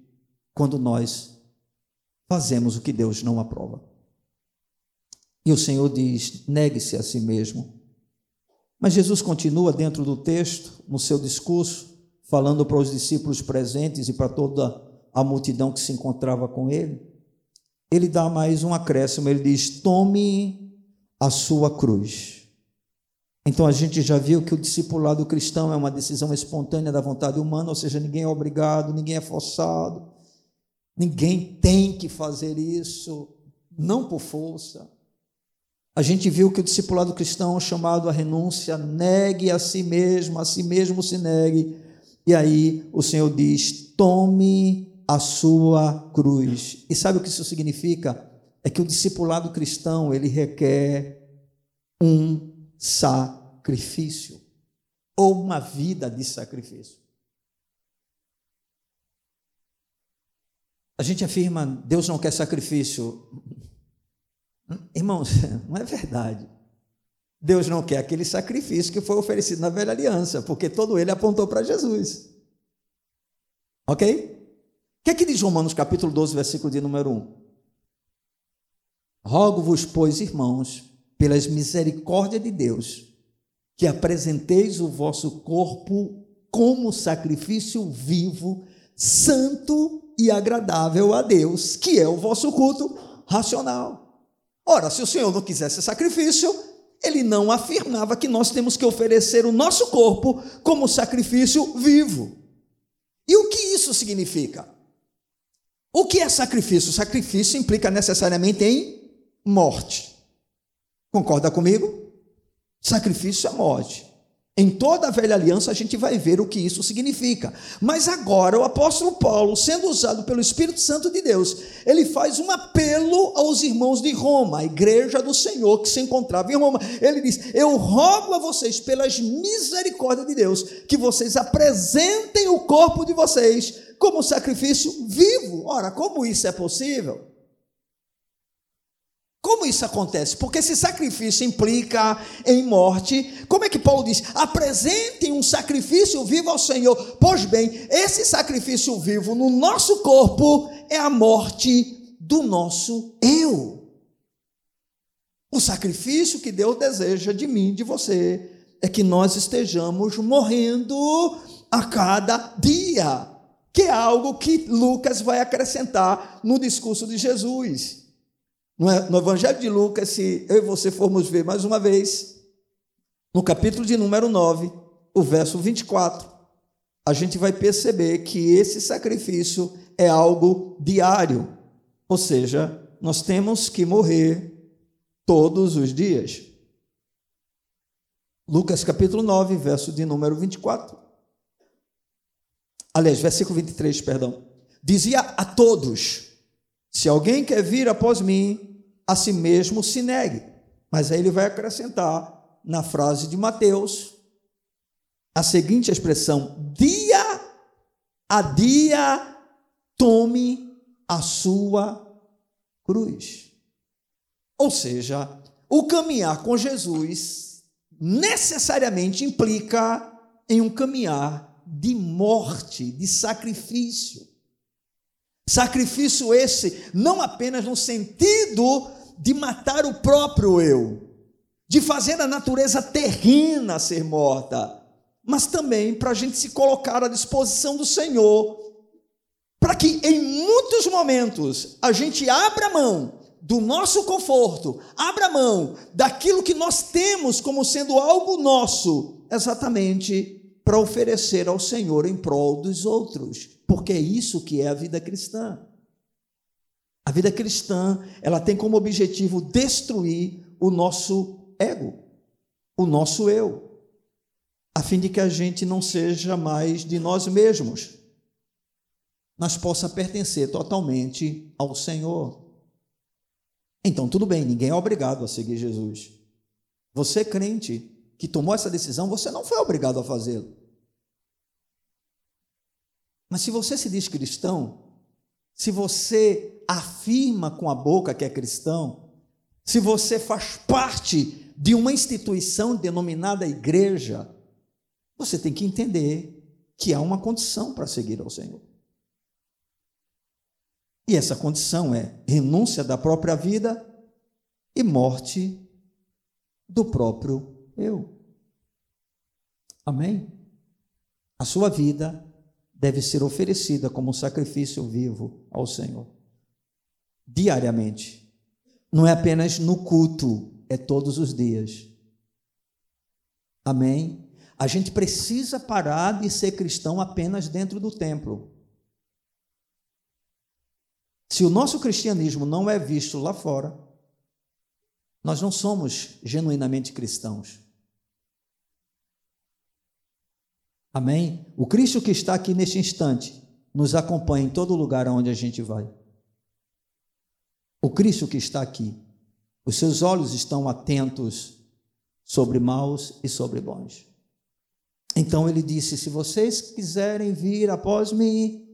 quando nós fazemos o que Deus não aprova. E o Senhor diz: negue-se a si mesmo. Mas Jesus continua dentro do texto, no seu discurso, falando para os discípulos presentes e para toda a multidão que se encontrava com ele. Ele dá mais um acréscimo, ele diz: tome a sua cruz. Então a gente já viu que o discipulado cristão é uma decisão espontânea da vontade humana, ou seja, ninguém é obrigado, ninguém é forçado, ninguém tem que fazer isso, não por força. A gente viu que o discipulado cristão é chamado à renúncia, negue a si mesmo, a si mesmo se negue. E aí o Senhor diz: tome a sua cruz. E sabe o que isso significa? É que o discipulado cristão, ele requer um sacrifício ou uma vida de sacrifício. A gente afirma, Deus não quer sacrifício. Irmãos, não é verdade. Deus não quer aquele sacrifício que foi oferecido na velha aliança, porque todo ele apontou para Jesus. Ok? O que é que diz Romanos capítulo 12, versículo de número 1? Rogo-vos, pois, irmãos, pelas misericórdias de Deus, que apresenteis o vosso corpo como sacrifício vivo, santo e agradável a Deus, que é o vosso culto racional. Ora, se o Senhor não quisesse sacrifício, ele não afirmava que nós temos que oferecer o nosso corpo como sacrifício vivo. E o que isso significa? O que é sacrifício? Sacrifício implica necessariamente em morte. Concorda comigo? Sacrifício é morte. Em toda a velha aliança a gente vai ver o que isso significa. Mas agora o apóstolo Paulo, sendo usado pelo Espírito Santo de Deus, ele faz um apelo aos irmãos de Roma, a igreja do Senhor que se encontrava em Roma. Ele diz: Eu rogo a vocês, pelas misericórdias de Deus, que vocês apresentem o corpo de vocês como sacrifício vivo. Ora, como isso é possível? Como isso acontece? Porque esse sacrifício implica em morte. Como é que Paulo diz? Apresentem um sacrifício vivo ao Senhor. Pois bem, esse sacrifício vivo no nosso corpo é a morte do nosso eu. O sacrifício que Deus deseja de mim, de você, é que nós estejamos morrendo a cada dia, que é algo que Lucas vai acrescentar no discurso de Jesus. No Evangelho de Lucas, se eu e você formos ver mais uma vez, no capítulo de número 9, o verso 24, a gente vai perceber que esse sacrifício é algo diário, ou seja, nós temos que morrer todos os dias. Lucas capítulo 9, verso de número 24. Aliás, versículo 23, perdão. Dizia a todos: Se alguém quer vir após mim, a si mesmo se negue. Mas aí ele vai acrescentar na frase de Mateus a seguinte expressão: dia a dia tome a sua cruz. Ou seja, o caminhar com Jesus necessariamente implica em um caminhar de morte, de sacrifício. Sacrifício esse não apenas no sentido de matar o próprio eu, de fazer a natureza terrena ser morta, mas também para a gente se colocar à disposição do Senhor, para que em muitos momentos a gente abra mão do nosso conforto, abra mão daquilo que nós temos como sendo algo nosso, exatamente para oferecer ao Senhor em prol dos outros, porque é isso que é a vida cristã. A vida cristã, ela tem como objetivo destruir o nosso ego, o nosso eu, a fim de que a gente não seja mais de nós mesmos, mas possa pertencer totalmente ao Senhor. Então, tudo bem, ninguém é obrigado a seguir Jesus. Você, crente, que tomou essa decisão, você não foi obrigado a fazê-lo. Mas se você se diz cristão, se você afirma com a boca que é cristão, se você faz parte de uma instituição denominada igreja, você tem que entender que há uma condição para seguir ao Senhor. E essa condição é renúncia da própria vida e morte do próprio eu. Amém? A sua vida deve ser oferecida como sacrifício vivo ao Senhor, diariamente. Não é apenas no culto, é todos os dias. Amém? A gente precisa parar de ser cristão apenas dentro do templo. Se o nosso cristianismo não é visto lá fora, nós não somos genuinamente cristãos. Amém? O Cristo que está aqui neste instante nos acompanha em todo lugar aonde a gente vai. O Cristo que está aqui, os seus olhos estão atentos sobre maus e sobre bons. Então ele disse: Se vocês quiserem vir após mim,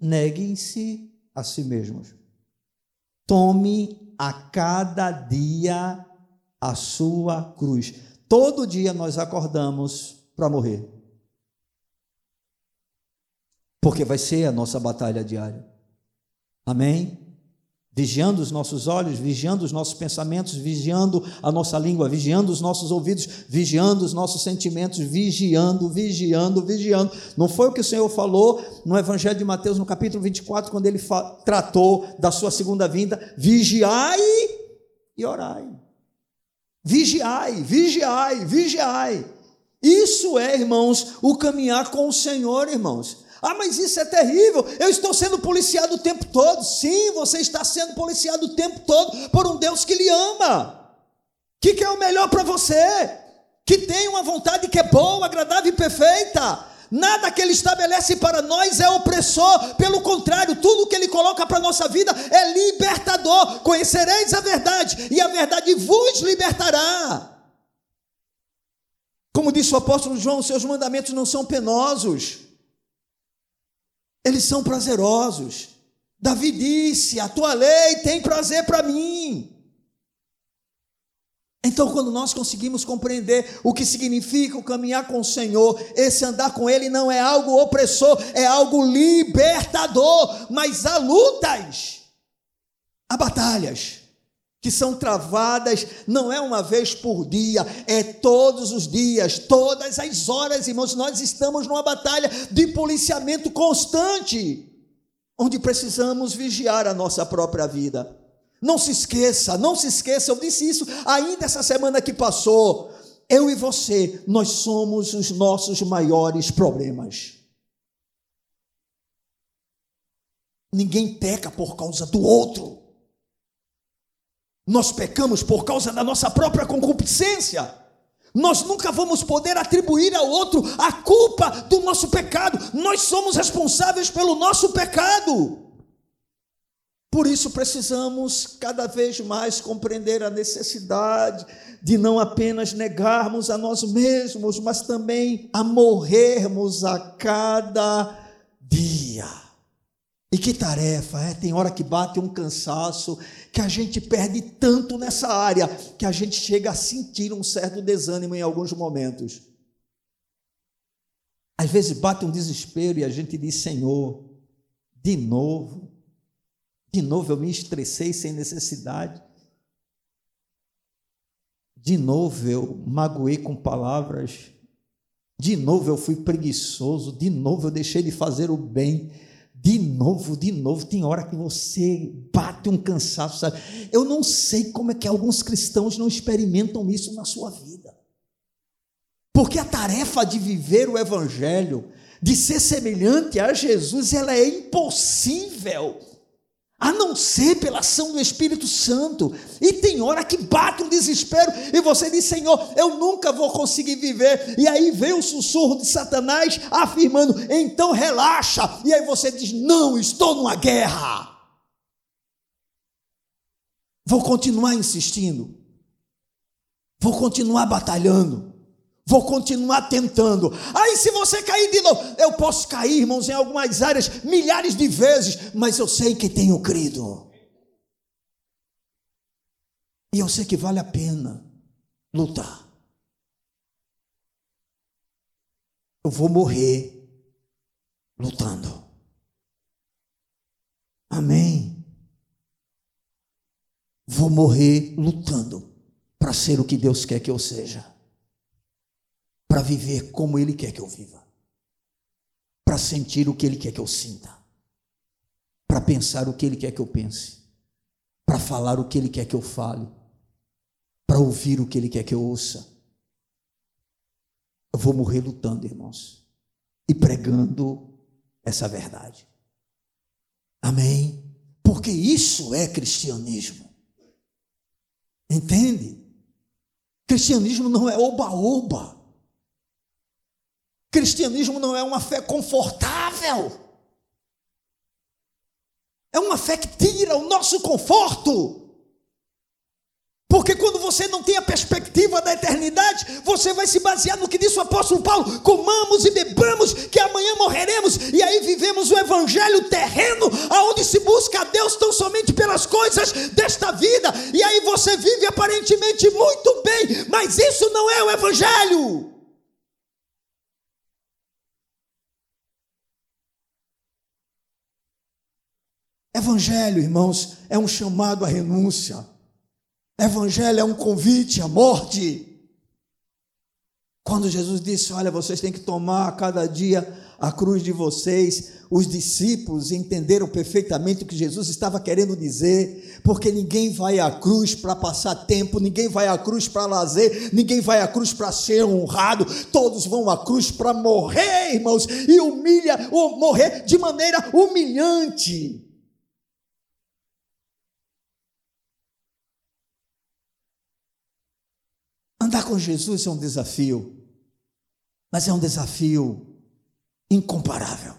neguem-se a si mesmos. Tome a cada dia a sua cruz. Todo dia nós acordamos para morrer. Porque vai ser a nossa batalha diária. Amém? vigiando os nossos olhos, vigiando os nossos pensamentos, vigiando a nossa língua, vigiando os nossos ouvidos, vigiando os nossos sentimentos, vigiando, vigiando, vigiando. Não foi o que o Senhor falou no Evangelho de Mateus, no capítulo 24, quando ele tratou da sua segunda vinda: vigiai e orai. Vigiai, vigiai, vigiai. Isso é, irmãos, o caminhar com o Senhor, irmãos. Ah, mas isso é terrível. Eu estou sendo policiado o tempo todo. Sim, você está sendo policiado o tempo todo por um Deus que lhe ama, que quer o melhor para você, que tem uma vontade que é boa, agradável e perfeita. Nada que ele estabelece para nós é opressor, pelo contrário, tudo que ele coloca para a nossa vida é libertador. Conhecereis a verdade, e a verdade vos libertará. Como disse o apóstolo João, seus mandamentos não são penosos. Eles são prazerosos. Davi disse: A tua lei tem prazer para mim. Então, quando nós conseguimos compreender o que significa o caminhar com o Senhor, esse andar com Ele não é algo opressor, é algo libertador. Mas há lutas, há batalhas que são travadas não é uma vez por dia, é todos os dias, todas as horas, irmãos. Nós estamos numa batalha de policiamento constante, onde precisamos vigiar a nossa própria vida. Não se esqueça, não se esqueça, eu disse isso ainda essa semana que passou. eu e você, nós somos os nossos maiores problemas. Ninguém peca por causa do outro. Nós pecamos por causa da nossa própria concupiscência. Nós nunca vamos poder atribuir ao outro a culpa do nosso pecado. Nós somos responsáveis pelo nosso pecado. Por isso precisamos cada vez mais compreender a necessidade de não apenas negarmos a nós mesmos, mas também a morrermos a cada dia. E que tarefa, é? Tem hora que bate um cansaço, que a gente perde tanto nessa área, que a gente chega a sentir um certo desânimo em alguns momentos. Às vezes bate um desespero e a gente diz: Senhor, de novo, de novo eu me estressei sem necessidade. De novo eu magoei com palavras. De novo eu fui preguiçoso. De novo eu deixei de fazer o bem. De novo, de novo, tem hora que você bate um cansaço, sabe? Eu não sei como é que alguns cristãos não experimentam isso na sua vida. Porque a tarefa de viver o evangelho, de ser semelhante a Jesus, ela é impossível a não ser pela ação do Espírito Santo. E tem hora que bate um desespero e você diz: Senhor, eu nunca vou conseguir viver. E aí vem o sussurro de Satanás afirmando: então relaxa. E aí você diz: não, estou numa guerra. Vou continuar insistindo. Vou continuar batalhando. Vou continuar tentando. Aí, se você cair de novo, eu posso cair, irmãos, em algumas áreas milhares de vezes, mas eu sei que tenho crido. E eu sei que vale a pena lutar. Eu vou morrer lutando. Amém. Vou morrer lutando para ser o que Deus quer que eu seja para viver como Ele quer que eu viva, para sentir o que Ele quer que eu sinta, para pensar o que Ele quer que eu pense, para falar o que Ele quer que eu fale, para ouvir o que Ele quer que eu ouça. Eu vou morrer lutando, irmãos, e pregando essa verdade. Amém? Porque isso é cristianismo. Entende? Cristianismo não é oba-oba. Cristianismo não é uma fé confortável. É uma fé que tira o nosso conforto. Porque quando você não tem a perspectiva da eternidade, você vai se basear no que disse o apóstolo Paulo: comamos e bebamos, que amanhã morreremos, e aí vivemos o evangelho terreno, aonde se busca a Deus tão somente pelas coisas desta vida, e aí você vive aparentemente muito bem, mas isso não é o evangelho. Evangelho, irmãos, é um chamado à renúncia. Evangelho é um convite à morte. Quando Jesus disse: Olha, vocês têm que tomar a cada dia a cruz de vocês, os discípulos entenderam perfeitamente o que Jesus estava querendo dizer, porque ninguém vai à cruz para passar tempo, ninguém vai à cruz para lazer, ninguém vai à cruz para ser honrado, todos vão à cruz para morrer, irmãos, e humilha, ou morrer de maneira humilhante. Andar com Jesus é um desafio, mas é um desafio incomparável.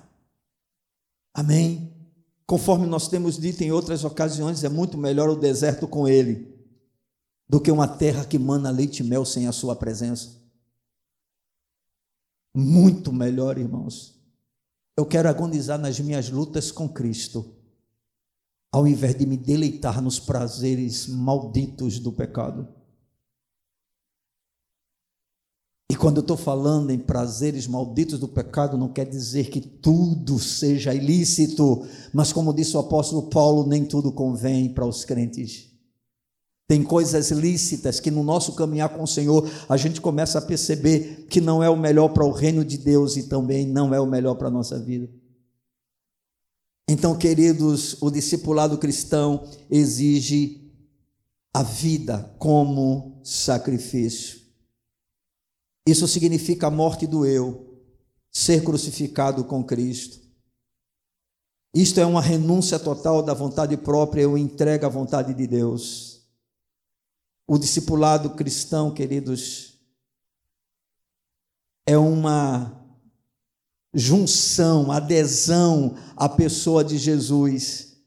Amém? Conforme nós temos dito em outras ocasiões, é muito melhor o deserto com Ele do que uma terra que mana leite e mel sem a Sua presença. Muito melhor, irmãos. Eu quero agonizar nas minhas lutas com Cristo, ao invés de me deleitar nos prazeres malditos do pecado. E quando eu estou falando em prazeres malditos do pecado, não quer dizer que tudo seja ilícito, mas como disse o apóstolo Paulo, nem tudo convém para os crentes. Tem coisas lícitas que no nosso caminhar com o Senhor a gente começa a perceber que não é o melhor para o reino de Deus e também não é o melhor para a nossa vida. Então, queridos, o discipulado cristão exige a vida como sacrifício. Isso significa a morte do eu, ser crucificado com Cristo. Isto é uma renúncia total da vontade própria, eu entrego à vontade de Deus. O discipulado cristão, queridos, é uma junção, adesão à pessoa de Jesus,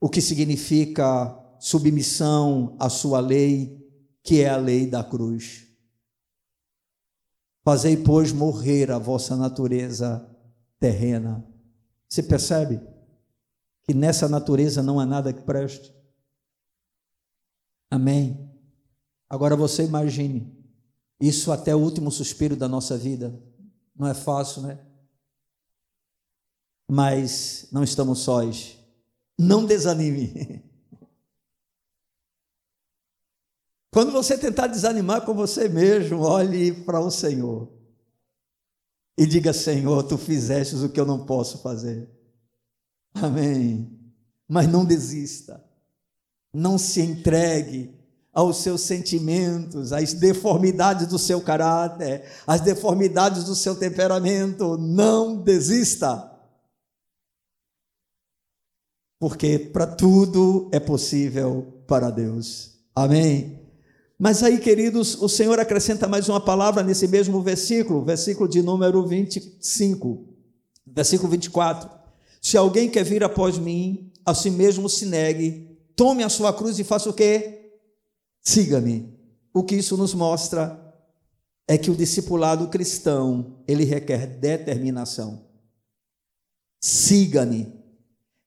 o que significa submissão à sua lei, que é a lei da cruz. Fazei, pois, morrer a vossa natureza terrena. Você percebe que nessa natureza não há nada que preste? Amém. Agora você imagine isso até o último suspiro da nossa vida. Não é fácil, né? Mas não estamos sós. Não desanime. Quando você tentar desanimar com você mesmo, olhe para o Senhor e diga: Senhor, tu fizeste o que eu não posso fazer. Amém. Mas não desista, não se entregue aos seus sentimentos, às deformidades do seu caráter, às deformidades do seu temperamento. Não desista. Porque para tudo é possível para Deus. Amém. Mas aí, queridos, o Senhor acrescenta mais uma palavra nesse mesmo versículo, versículo de número 25, versículo 24. Se alguém quer vir após mim, a si mesmo se negue, tome a sua cruz e faça o quê? Siga-me. O que isso nos mostra é que o discipulado cristão, ele requer determinação. Siga-me.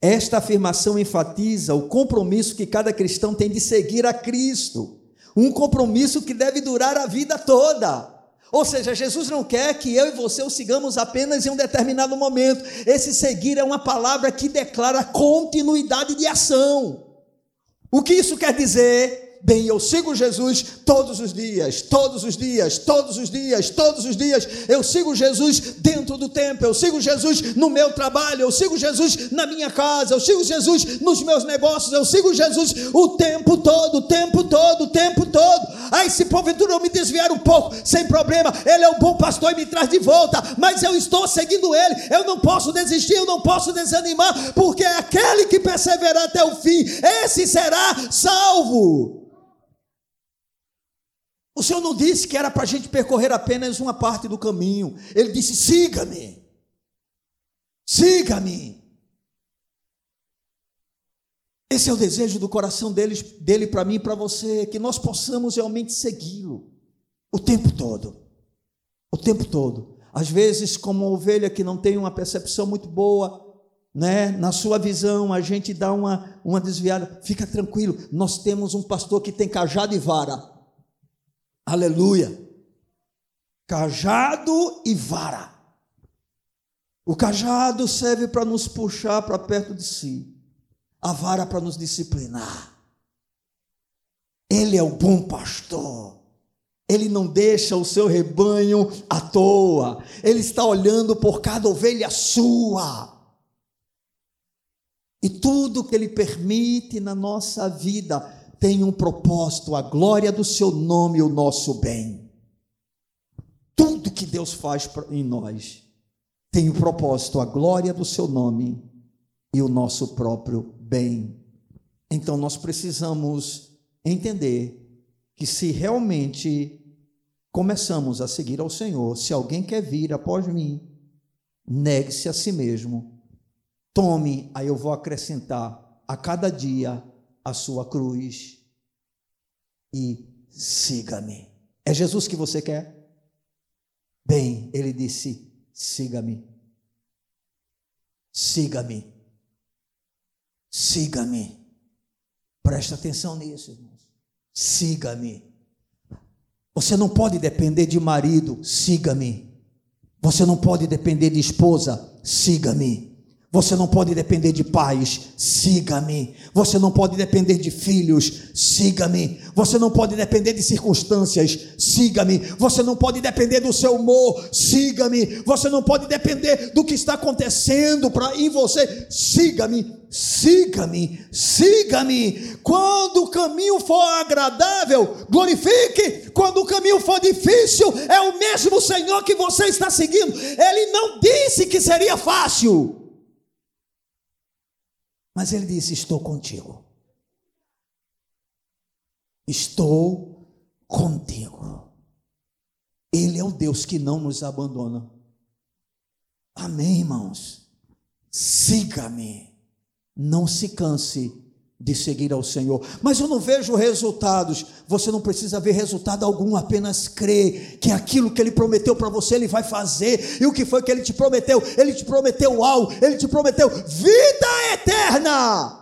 Esta afirmação enfatiza o compromisso que cada cristão tem de seguir a Cristo um compromisso que deve durar a vida toda. Ou seja, Jesus não quer que eu e você o sigamos apenas em um determinado momento. Esse seguir é uma palavra que declara continuidade de ação. O que isso quer dizer? Bem, eu sigo Jesus todos os dias, todos os dias, todos os dias, todos os dias. Eu sigo Jesus dentro do templo, eu sigo Jesus no meu trabalho, eu sigo Jesus na minha casa, eu sigo Jesus nos meus negócios, eu sigo Jesus o tempo todo, o tempo todo, o tempo todo. Aí, se porventura eu me desviar um pouco, sem problema, Ele é o bom pastor e me traz de volta, mas eu estou seguindo Ele, eu não posso desistir, eu não posso desanimar, porque é aquele que perseverar até o fim, esse será salvo. O Senhor não disse que era para a gente percorrer apenas uma parte do caminho. Ele disse: siga-me. Siga-me. Esse é o desejo do coração dele, dele para mim e para você, que nós possamos realmente segui-lo o tempo todo. O tempo todo. Às vezes, como ovelha que não tem uma percepção muito boa, né? na sua visão, a gente dá uma, uma desviada. Fica tranquilo, nós temos um pastor que tem cajado e vara. Aleluia. Cajado e vara. O cajado serve para nos puxar para perto de si, a vara para nos disciplinar. Ele é o bom pastor. Ele não deixa o seu rebanho à toa. Ele está olhando por cada ovelha sua. E tudo que ele permite na nossa vida tem um propósito, a glória do seu nome e o nosso bem. Tudo que Deus faz em nós tem o um propósito, a glória do seu nome e o nosso próprio bem. Então nós precisamos entender que se realmente começamos a seguir ao Senhor, se alguém quer vir após mim, negue-se a si mesmo, tome, aí eu vou acrescentar a cada dia a sua cruz e siga-me. É Jesus que você quer? Bem, ele disse: siga-me. Siga-me. Siga-me. Presta atenção nisso, irmãos. Siga-me. Você não pode depender de marido, siga-me. Você não pode depender de esposa, siga-me. Você não pode depender de pais, siga-me. Você não pode depender de filhos, siga-me. Você não pode depender de circunstâncias, siga-me. Você não pode depender do seu humor, siga-me. Você não pode depender do que está acontecendo para em você, siga-me. Siga-me, siga-me. Quando o caminho for agradável, glorifique. Quando o caminho for difícil, é o mesmo Senhor que você está seguindo. Ele não disse que seria fácil. Mas ele disse: Estou contigo. Estou contigo. Ele é o Deus que não nos abandona. Amém, irmãos? Siga-me. Não se canse de seguir ao Senhor. Mas eu não vejo resultados. Você não precisa ver resultado algum, apenas crê que aquilo que ele prometeu para você, ele vai fazer. E o que foi que ele te prometeu? Ele te prometeu algo, ele te prometeu vida eterna.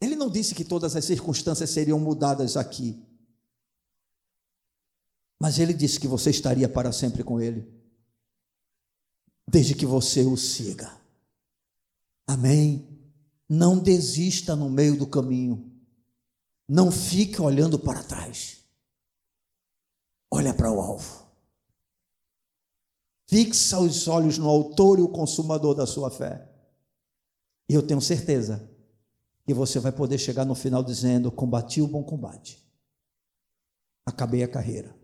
Ele não disse que todas as circunstâncias seriam mudadas aqui. Mas ele disse que você estaria para sempre com ele. Desde que você o siga. Amém. Não desista no meio do caminho. Não fique olhando para trás. Olha para o alvo. Fixa os olhos no autor e o consumador da sua fé. E eu tenho certeza que você vai poder chegar no final dizendo: Combati o bom combate, acabei a carreira,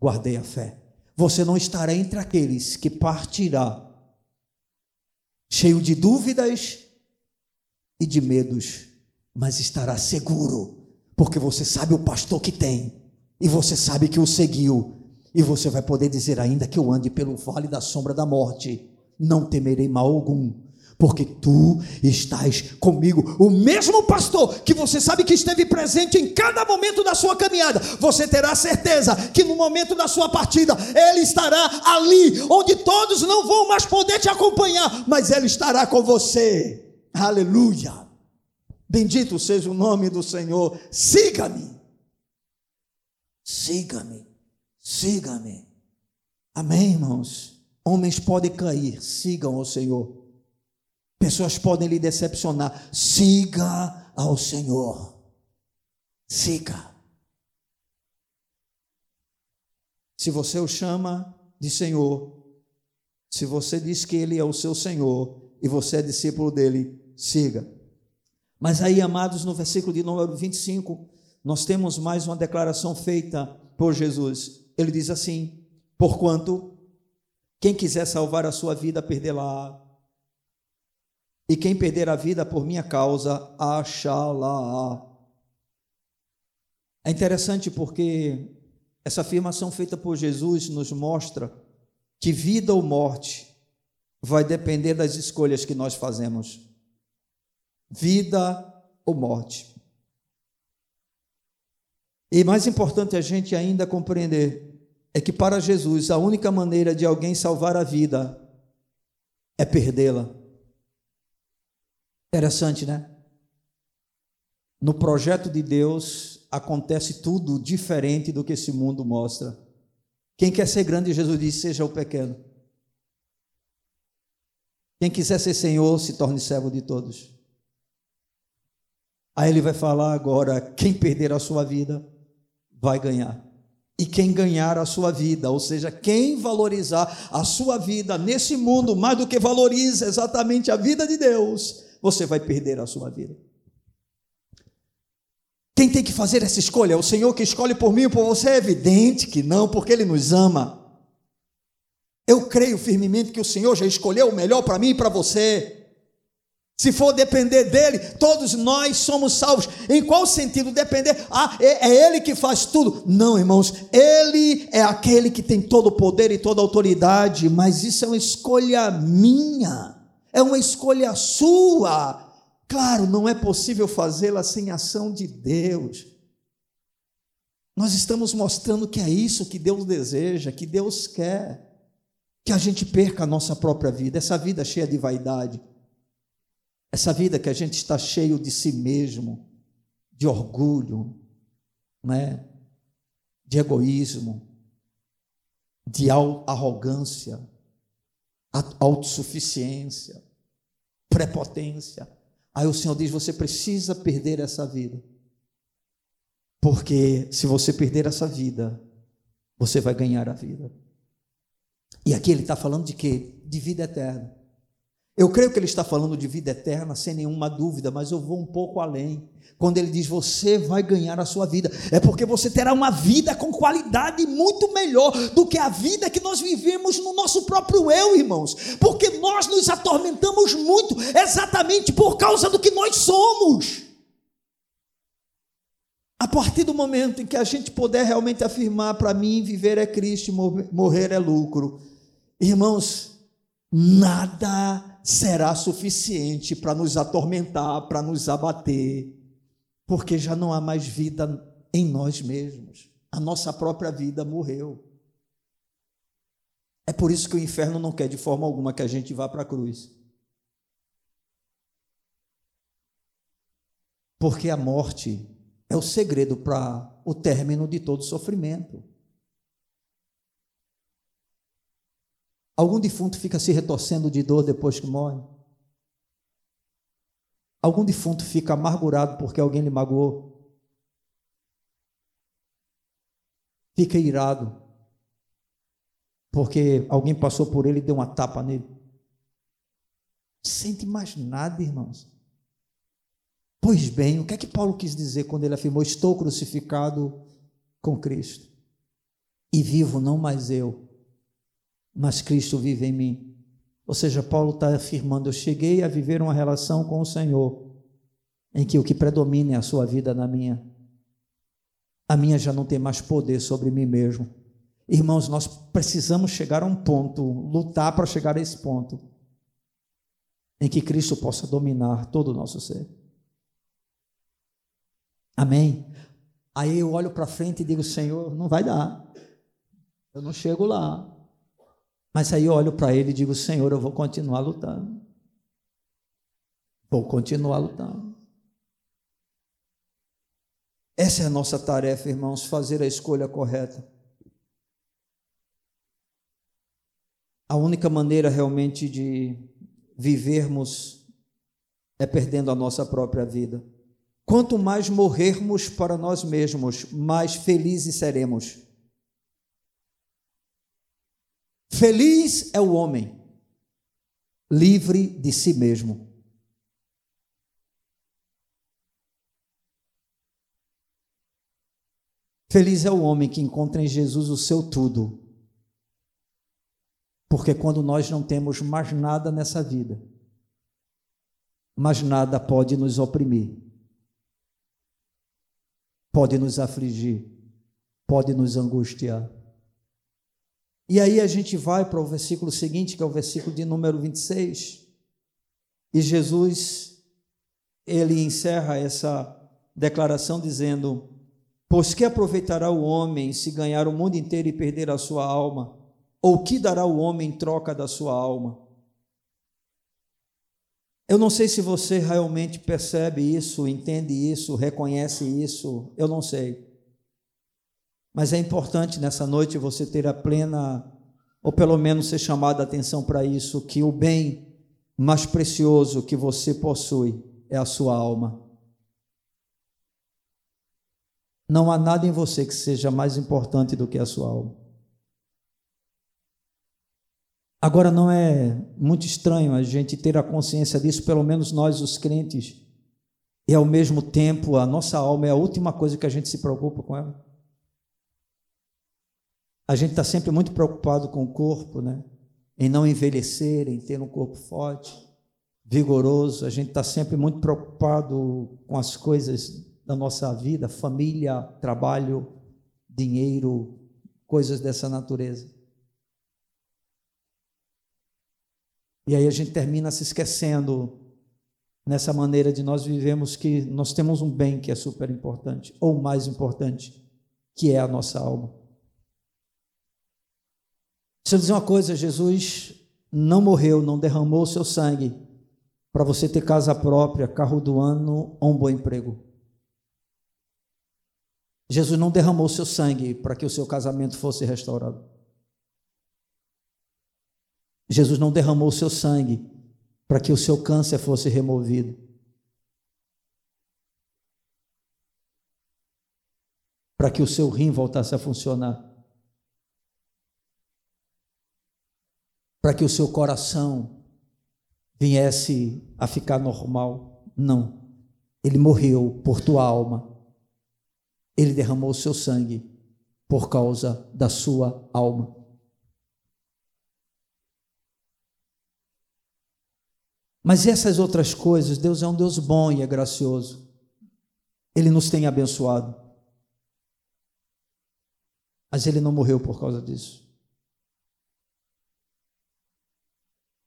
guardei a fé. Você não estará entre aqueles que partirá cheio de dúvidas e de medos, mas estará seguro, porque você sabe o pastor que tem, e você sabe que o seguiu, e você vai poder dizer: ainda que eu ande pelo vale da sombra da morte, não temerei mal algum, porque tu estás comigo. O mesmo pastor que você sabe que esteve presente em cada momento da sua caminhada, você terá certeza que no momento da sua partida, ele estará ali, onde todos não vão mais poder te acompanhar, mas ele estará com você. Aleluia. Bendito seja o nome do Senhor. Siga-me. Siga-me. Siga-me. Amém, irmãos? Homens podem cair, sigam o Senhor. Pessoas podem lhe decepcionar. Siga ao Senhor. Siga. Se você o chama de Senhor, se você diz que Ele é o seu Senhor e você é discípulo dele, siga. Mas aí, amados, no versículo de número 25, nós temos mais uma declaração feita por Jesus. Ele diz assim: Porquanto quem quiser salvar a sua vida, perdê-la. E quem perder a vida por minha causa, achá-la. É interessante porque essa afirmação feita por Jesus nos mostra que vida ou morte vai depender das escolhas que nós fazemos. Vida ou morte. E mais importante a gente ainda compreender é que para Jesus a única maneira de alguém salvar a vida é perdê-la. Interessante, né? No projeto de Deus acontece tudo diferente do que esse mundo mostra. Quem quer ser grande, Jesus disse, seja o pequeno. Quem quiser ser Senhor, se torne servo de todos. Aí ele vai falar agora: quem perder a sua vida, vai ganhar. E quem ganhar a sua vida, ou seja, quem valorizar a sua vida nesse mundo mais do que valoriza exatamente a vida de Deus, você vai perder a sua vida. Quem tem que fazer essa escolha? É o Senhor que escolhe por mim e por você? É evidente que não, porque Ele nos ama. Eu creio firmemente que o Senhor já escolheu o melhor para mim e para você. Se for depender dele, todos nós somos salvos. Em qual sentido depender? Ah, é, é, ele que faz tudo. Não, irmãos, ele é aquele que tem todo o poder e toda a autoridade, mas isso é uma escolha minha, é uma escolha sua. Claro, não é possível fazê-la sem ação de Deus. Nós estamos mostrando que é isso que Deus deseja, que Deus quer que a gente perca a nossa própria vida, essa vida cheia de vaidade, essa vida que a gente está cheio de si mesmo, de orgulho, né? de egoísmo, de arrogância. autossuficiência, prepotência. Aí o Senhor diz: você precisa perder essa vida. Porque se você perder essa vida, você vai ganhar a vida. E aqui ele está falando de quê? De vida eterna. Eu creio que ele está falando de vida eterna, sem nenhuma dúvida, mas eu vou um pouco além. Quando ele diz você vai ganhar a sua vida, é porque você terá uma vida com qualidade muito melhor do que a vida que nós vivemos no nosso próprio eu, irmãos. Porque nós nos atormentamos muito exatamente por causa do que nós somos. A partir do momento em que a gente puder realmente afirmar para mim, viver é Cristo morrer é lucro. Irmãos, nada será suficiente para nos atormentar, para nos abater, porque já não há mais vida em nós mesmos. A nossa própria vida morreu. É por isso que o inferno não quer de forma alguma que a gente vá para a cruz. Porque a morte é o segredo para o término de todo sofrimento. Algum defunto fica se retorcendo de dor depois que morre? Algum defunto fica amargurado porque alguém lhe magoou? Fica irado porque alguém passou por ele e deu uma tapa nele? Sente mais nada, irmãos. Pois bem, o que é que Paulo quis dizer quando ele afirmou: Estou crucificado com Cristo e vivo não mais eu, mas Cristo vive em mim. Ou seja, Paulo está afirmando: eu cheguei a viver uma relação com o Senhor, em que o que predomina é a sua vida na minha. A minha já não tem mais poder sobre mim mesmo. Irmãos, nós precisamos chegar a um ponto, lutar para chegar a esse ponto, em que Cristo possa dominar todo o nosso ser. Amém? Aí eu olho para frente e digo: Senhor, não vai dar. Eu não chego lá. Mas aí eu olho para ele e digo: Senhor, eu vou continuar lutando. Vou continuar lutando. Essa é a nossa tarefa, irmãos, fazer a escolha correta. A única maneira realmente de vivermos é perdendo a nossa própria vida. Quanto mais morrermos para nós mesmos, mais felizes seremos. Feliz é o homem livre de si mesmo. Feliz é o homem que encontra em Jesus o seu tudo. Porque quando nós não temos mais nada nessa vida, mais nada pode nos oprimir, pode nos afligir, pode nos angustiar. E aí a gente vai para o versículo seguinte, que é o versículo de número 26. E Jesus, ele encerra essa declaração dizendo: Pois que aproveitará o homem se ganhar o mundo inteiro e perder a sua alma? Ou que dará o homem em troca da sua alma? Eu não sei se você realmente percebe isso, entende isso, reconhece isso, eu não sei. Mas é importante nessa noite você ter a plena, ou pelo menos ser chamado a atenção para isso, que o bem mais precioso que você possui é a sua alma. Não há nada em você que seja mais importante do que a sua alma. Agora, não é muito estranho a gente ter a consciência disso, pelo menos nós, os crentes, e ao mesmo tempo a nossa alma é a última coisa que a gente se preocupa com ela. A gente está sempre muito preocupado com o corpo, né? Em não envelhecer, em ter um corpo forte, vigoroso. A gente está sempre muito preocupado com as coisas da nossa vida, família, trabalho, dinheiro, coisas dessa natureza. E aí a gente termina se esquecendo nessa maneira de nós vivemos que nós temos um bem que é super importante, ou mais importante, que é a nossa alma. Deixa eu dizer uma coisa: Jesus não morreu, não derramou o seu sangue para você ter casa própria, carro do ano ou um bom emprego. Jesus não derramou o seu sangue para que o seu casamento fosse restaurado. Jesus não derramou o seu sangue para que o seu câncer fosse removido. Para que o seu rim voltasse a funcionar. Para que o seu coração viesse a ficar normal. Não. Ele morreu por tua alma. Ele derramou o seu sangue por causa da sua alma. Mas essas outras coisas, Deus é um Deus bom e é gracioso. Ele nos tem abençoado. Mas ele não morreu por causa disso.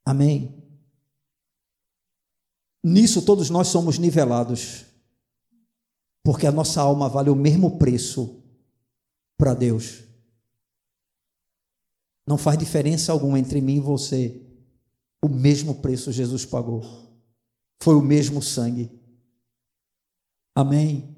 Amém. Nisso todos nós somos nivelados. Porque a nossa alma vale o mesmo preço para Deus. Não faz diferença alguma entre mim e você. O mesmo preço Jesus pagou. Foi o mesmo sangue. Amém.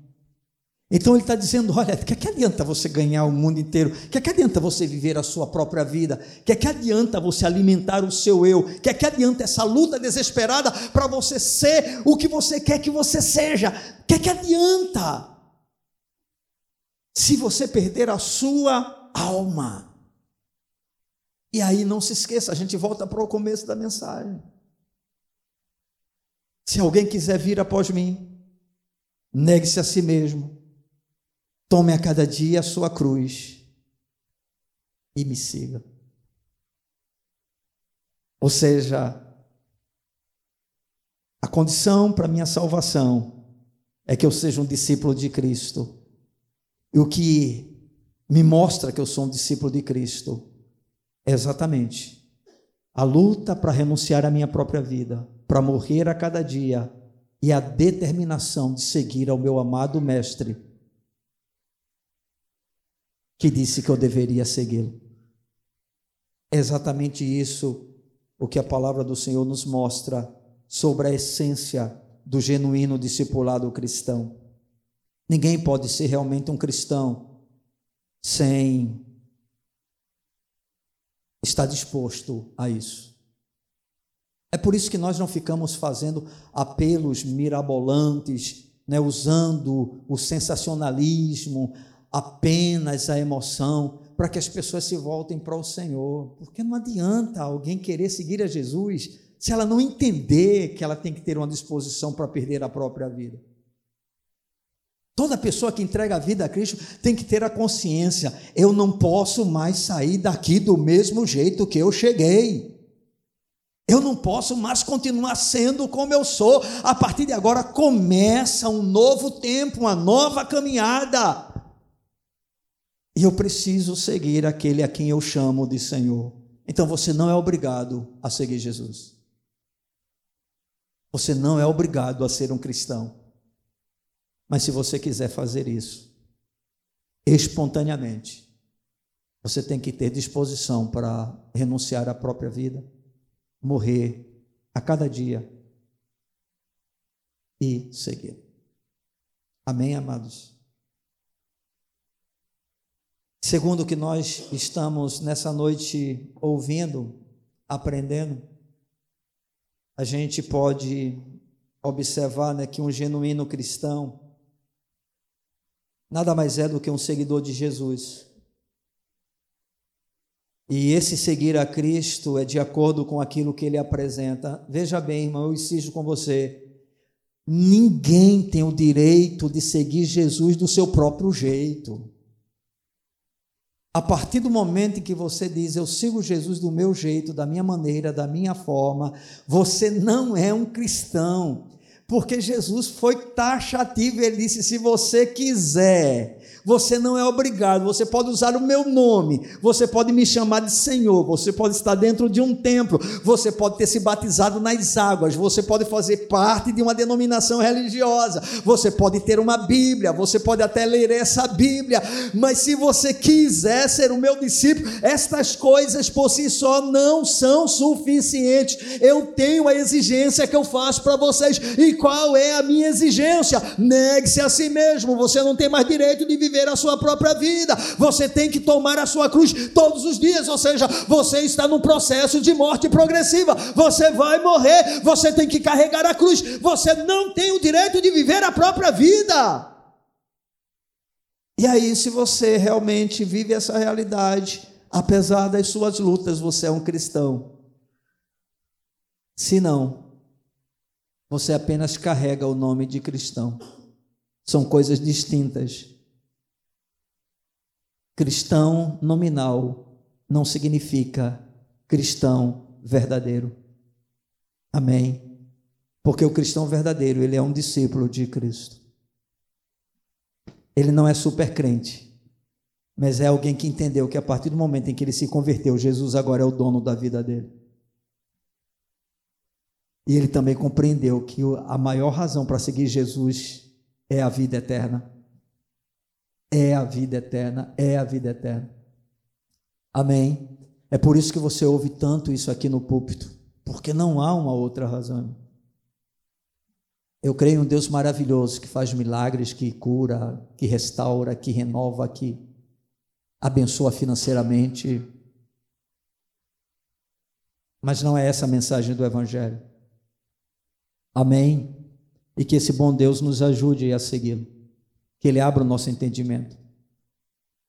Então ele está dizendo: olha, que, que adianta você ganhar o mundo inteiro? Que, que adianta você viver a sua própria vida? Que, que adianta você alimentar o seu eu? Que, que adianta essa luta desesperada para você ser o que você quer que você seja? Que, que adianta? Se você perder a sua alma. E aí não se esqueça, a gente volta para o começo da mensagem. Se alguém quiser vir após mim, negue-se a si mesmo, tome a cada dia a sua cruz e me siga. Ou seja, a condição para minha salvação é que eu seja um discípulo de Cristo. E o que me mostra que eu sou um discípulo de Cristo exatamente a luta para renunciar à minha própria vida, para morrer a cada dia e a determinação de seguir ao meu amado Mestre, que disse que eu deveria segui-lo. É exatamente isso o que a palavra do Senhor nos mostra sobre a essência do genuíno discipulado cristão. Ninguém pode ser realmente um cristão sem está disposto a isso. É por isso que nós não ficamos fazendo apelos mirabolantes, né, usando o sensacionalismo, apenas a emoção, para que as pessoas se voltem para o Senhor. Porque não adianta alguém querer seguir a Jesus se ela não entender que ela tem que ter uma disposição para perder a própria vida. Toda pessoa que entrega a vida a Cristo tem que ter a consciência: eu não posso mais sair daqui do mesmo jeito que eu cheguei. Eu não posso mais continuar sendo como eu sou. A partir de agora começa um novo tempo, uma nova caminhada. E eu preciso seguir aquele a quem eu chamo de Senhor. Então você não é obrigado a seguir Jesus. Você não é obrigado a ser um cristão. Mas se você quiser fazer isso espontaneamente, você tem que ter disposição para renunciar à própria vida, morrer a cada dia e seguir. Amém, amados? Segundo o que nós estamos nessa noite ouvindo, aprendendo, a gente pode observar né, que um genuíno cristão nada mais é do que um seguidor de Jesus. E esse seguir a Cristo é de acordo com aquilo que ele apresenta. Veja bem, irmão, eu insisto com você. Ninguém tem o direito de seguir Jesus do seu próprio jeito. A partir do momento em que você diz, eu sigo Jesus do meu jeito, da minha maneira, da minha forma, você não é um cristão porque Jesus foi taxativo, ele disse: se você quiser, você não é obrigado, você pode usar o meu nome, você pode me chamar de Senhor, você pode estar dentro de um templo, você pode ter se batizado nas águas, você pode fazer parte de uma denominação religiosa, você pode ter uma Bíblia, você pode até ler essa Bíblia, mas se você quiser ser o meu discípulo, estas coisas por si só não são suficientes. Eu tenho a exigência que eu faço para vocês, e Qual é a minha exigência? Negue-se a si mesmo. Você não tem mais direito de viver a sua própria vida. Você tem que tomar a sua cruz todos os dias. Ou seja, você está num processo de morte progressiva. Você vai morrer. Você tem que carregar a cruz. Você não tem o direito de viver a própria vida. E aí, se você realmente vive essa realidade, apesar das suas lutas, você é um cristão. Se não, você apenas carrega o nome de cristão. São coisas distintas. Cristão nominal não significa cristão verdadeiro. Amém. Porque o cristão verdadeiro, ele é um discípulo de Cristo. Ele não é super crente, mas é alguém que entendeu que a partir do momento em que ele se converteu, Jesus agora é o dono da vida dele. E ele também compreendeu que a maior razão para seguir Jesus é a vida eterna. É a vida eterna, é a vida eterna. Amém. É por isso que você ouve tanto isso aqui no púlpito, porque não há uma outra razão. Eu creio em um Deus maravilhoso que faz milagres, que cura, que restaura, que renova, que abençoa financeiramente. Mas não é essa a mensagem do Evangelho. Amém? E que esse bom Deus nos ajude a segui-lo. Que Ele abra o nosso entendimento.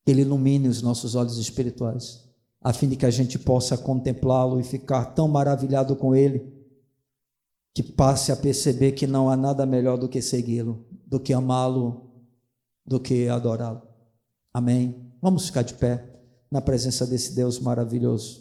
Que Ele ilumine os nossos olhos espirituais. A fim de que a gente possa contemplá-lo e ficar tão maravilhado com Ele que passe a perceber que não há nada melhor do que segui-lo, do que amá-lo, do que adorá-lo. Amém. Vamos ficar de pé na presença desse Deus maravilhoso.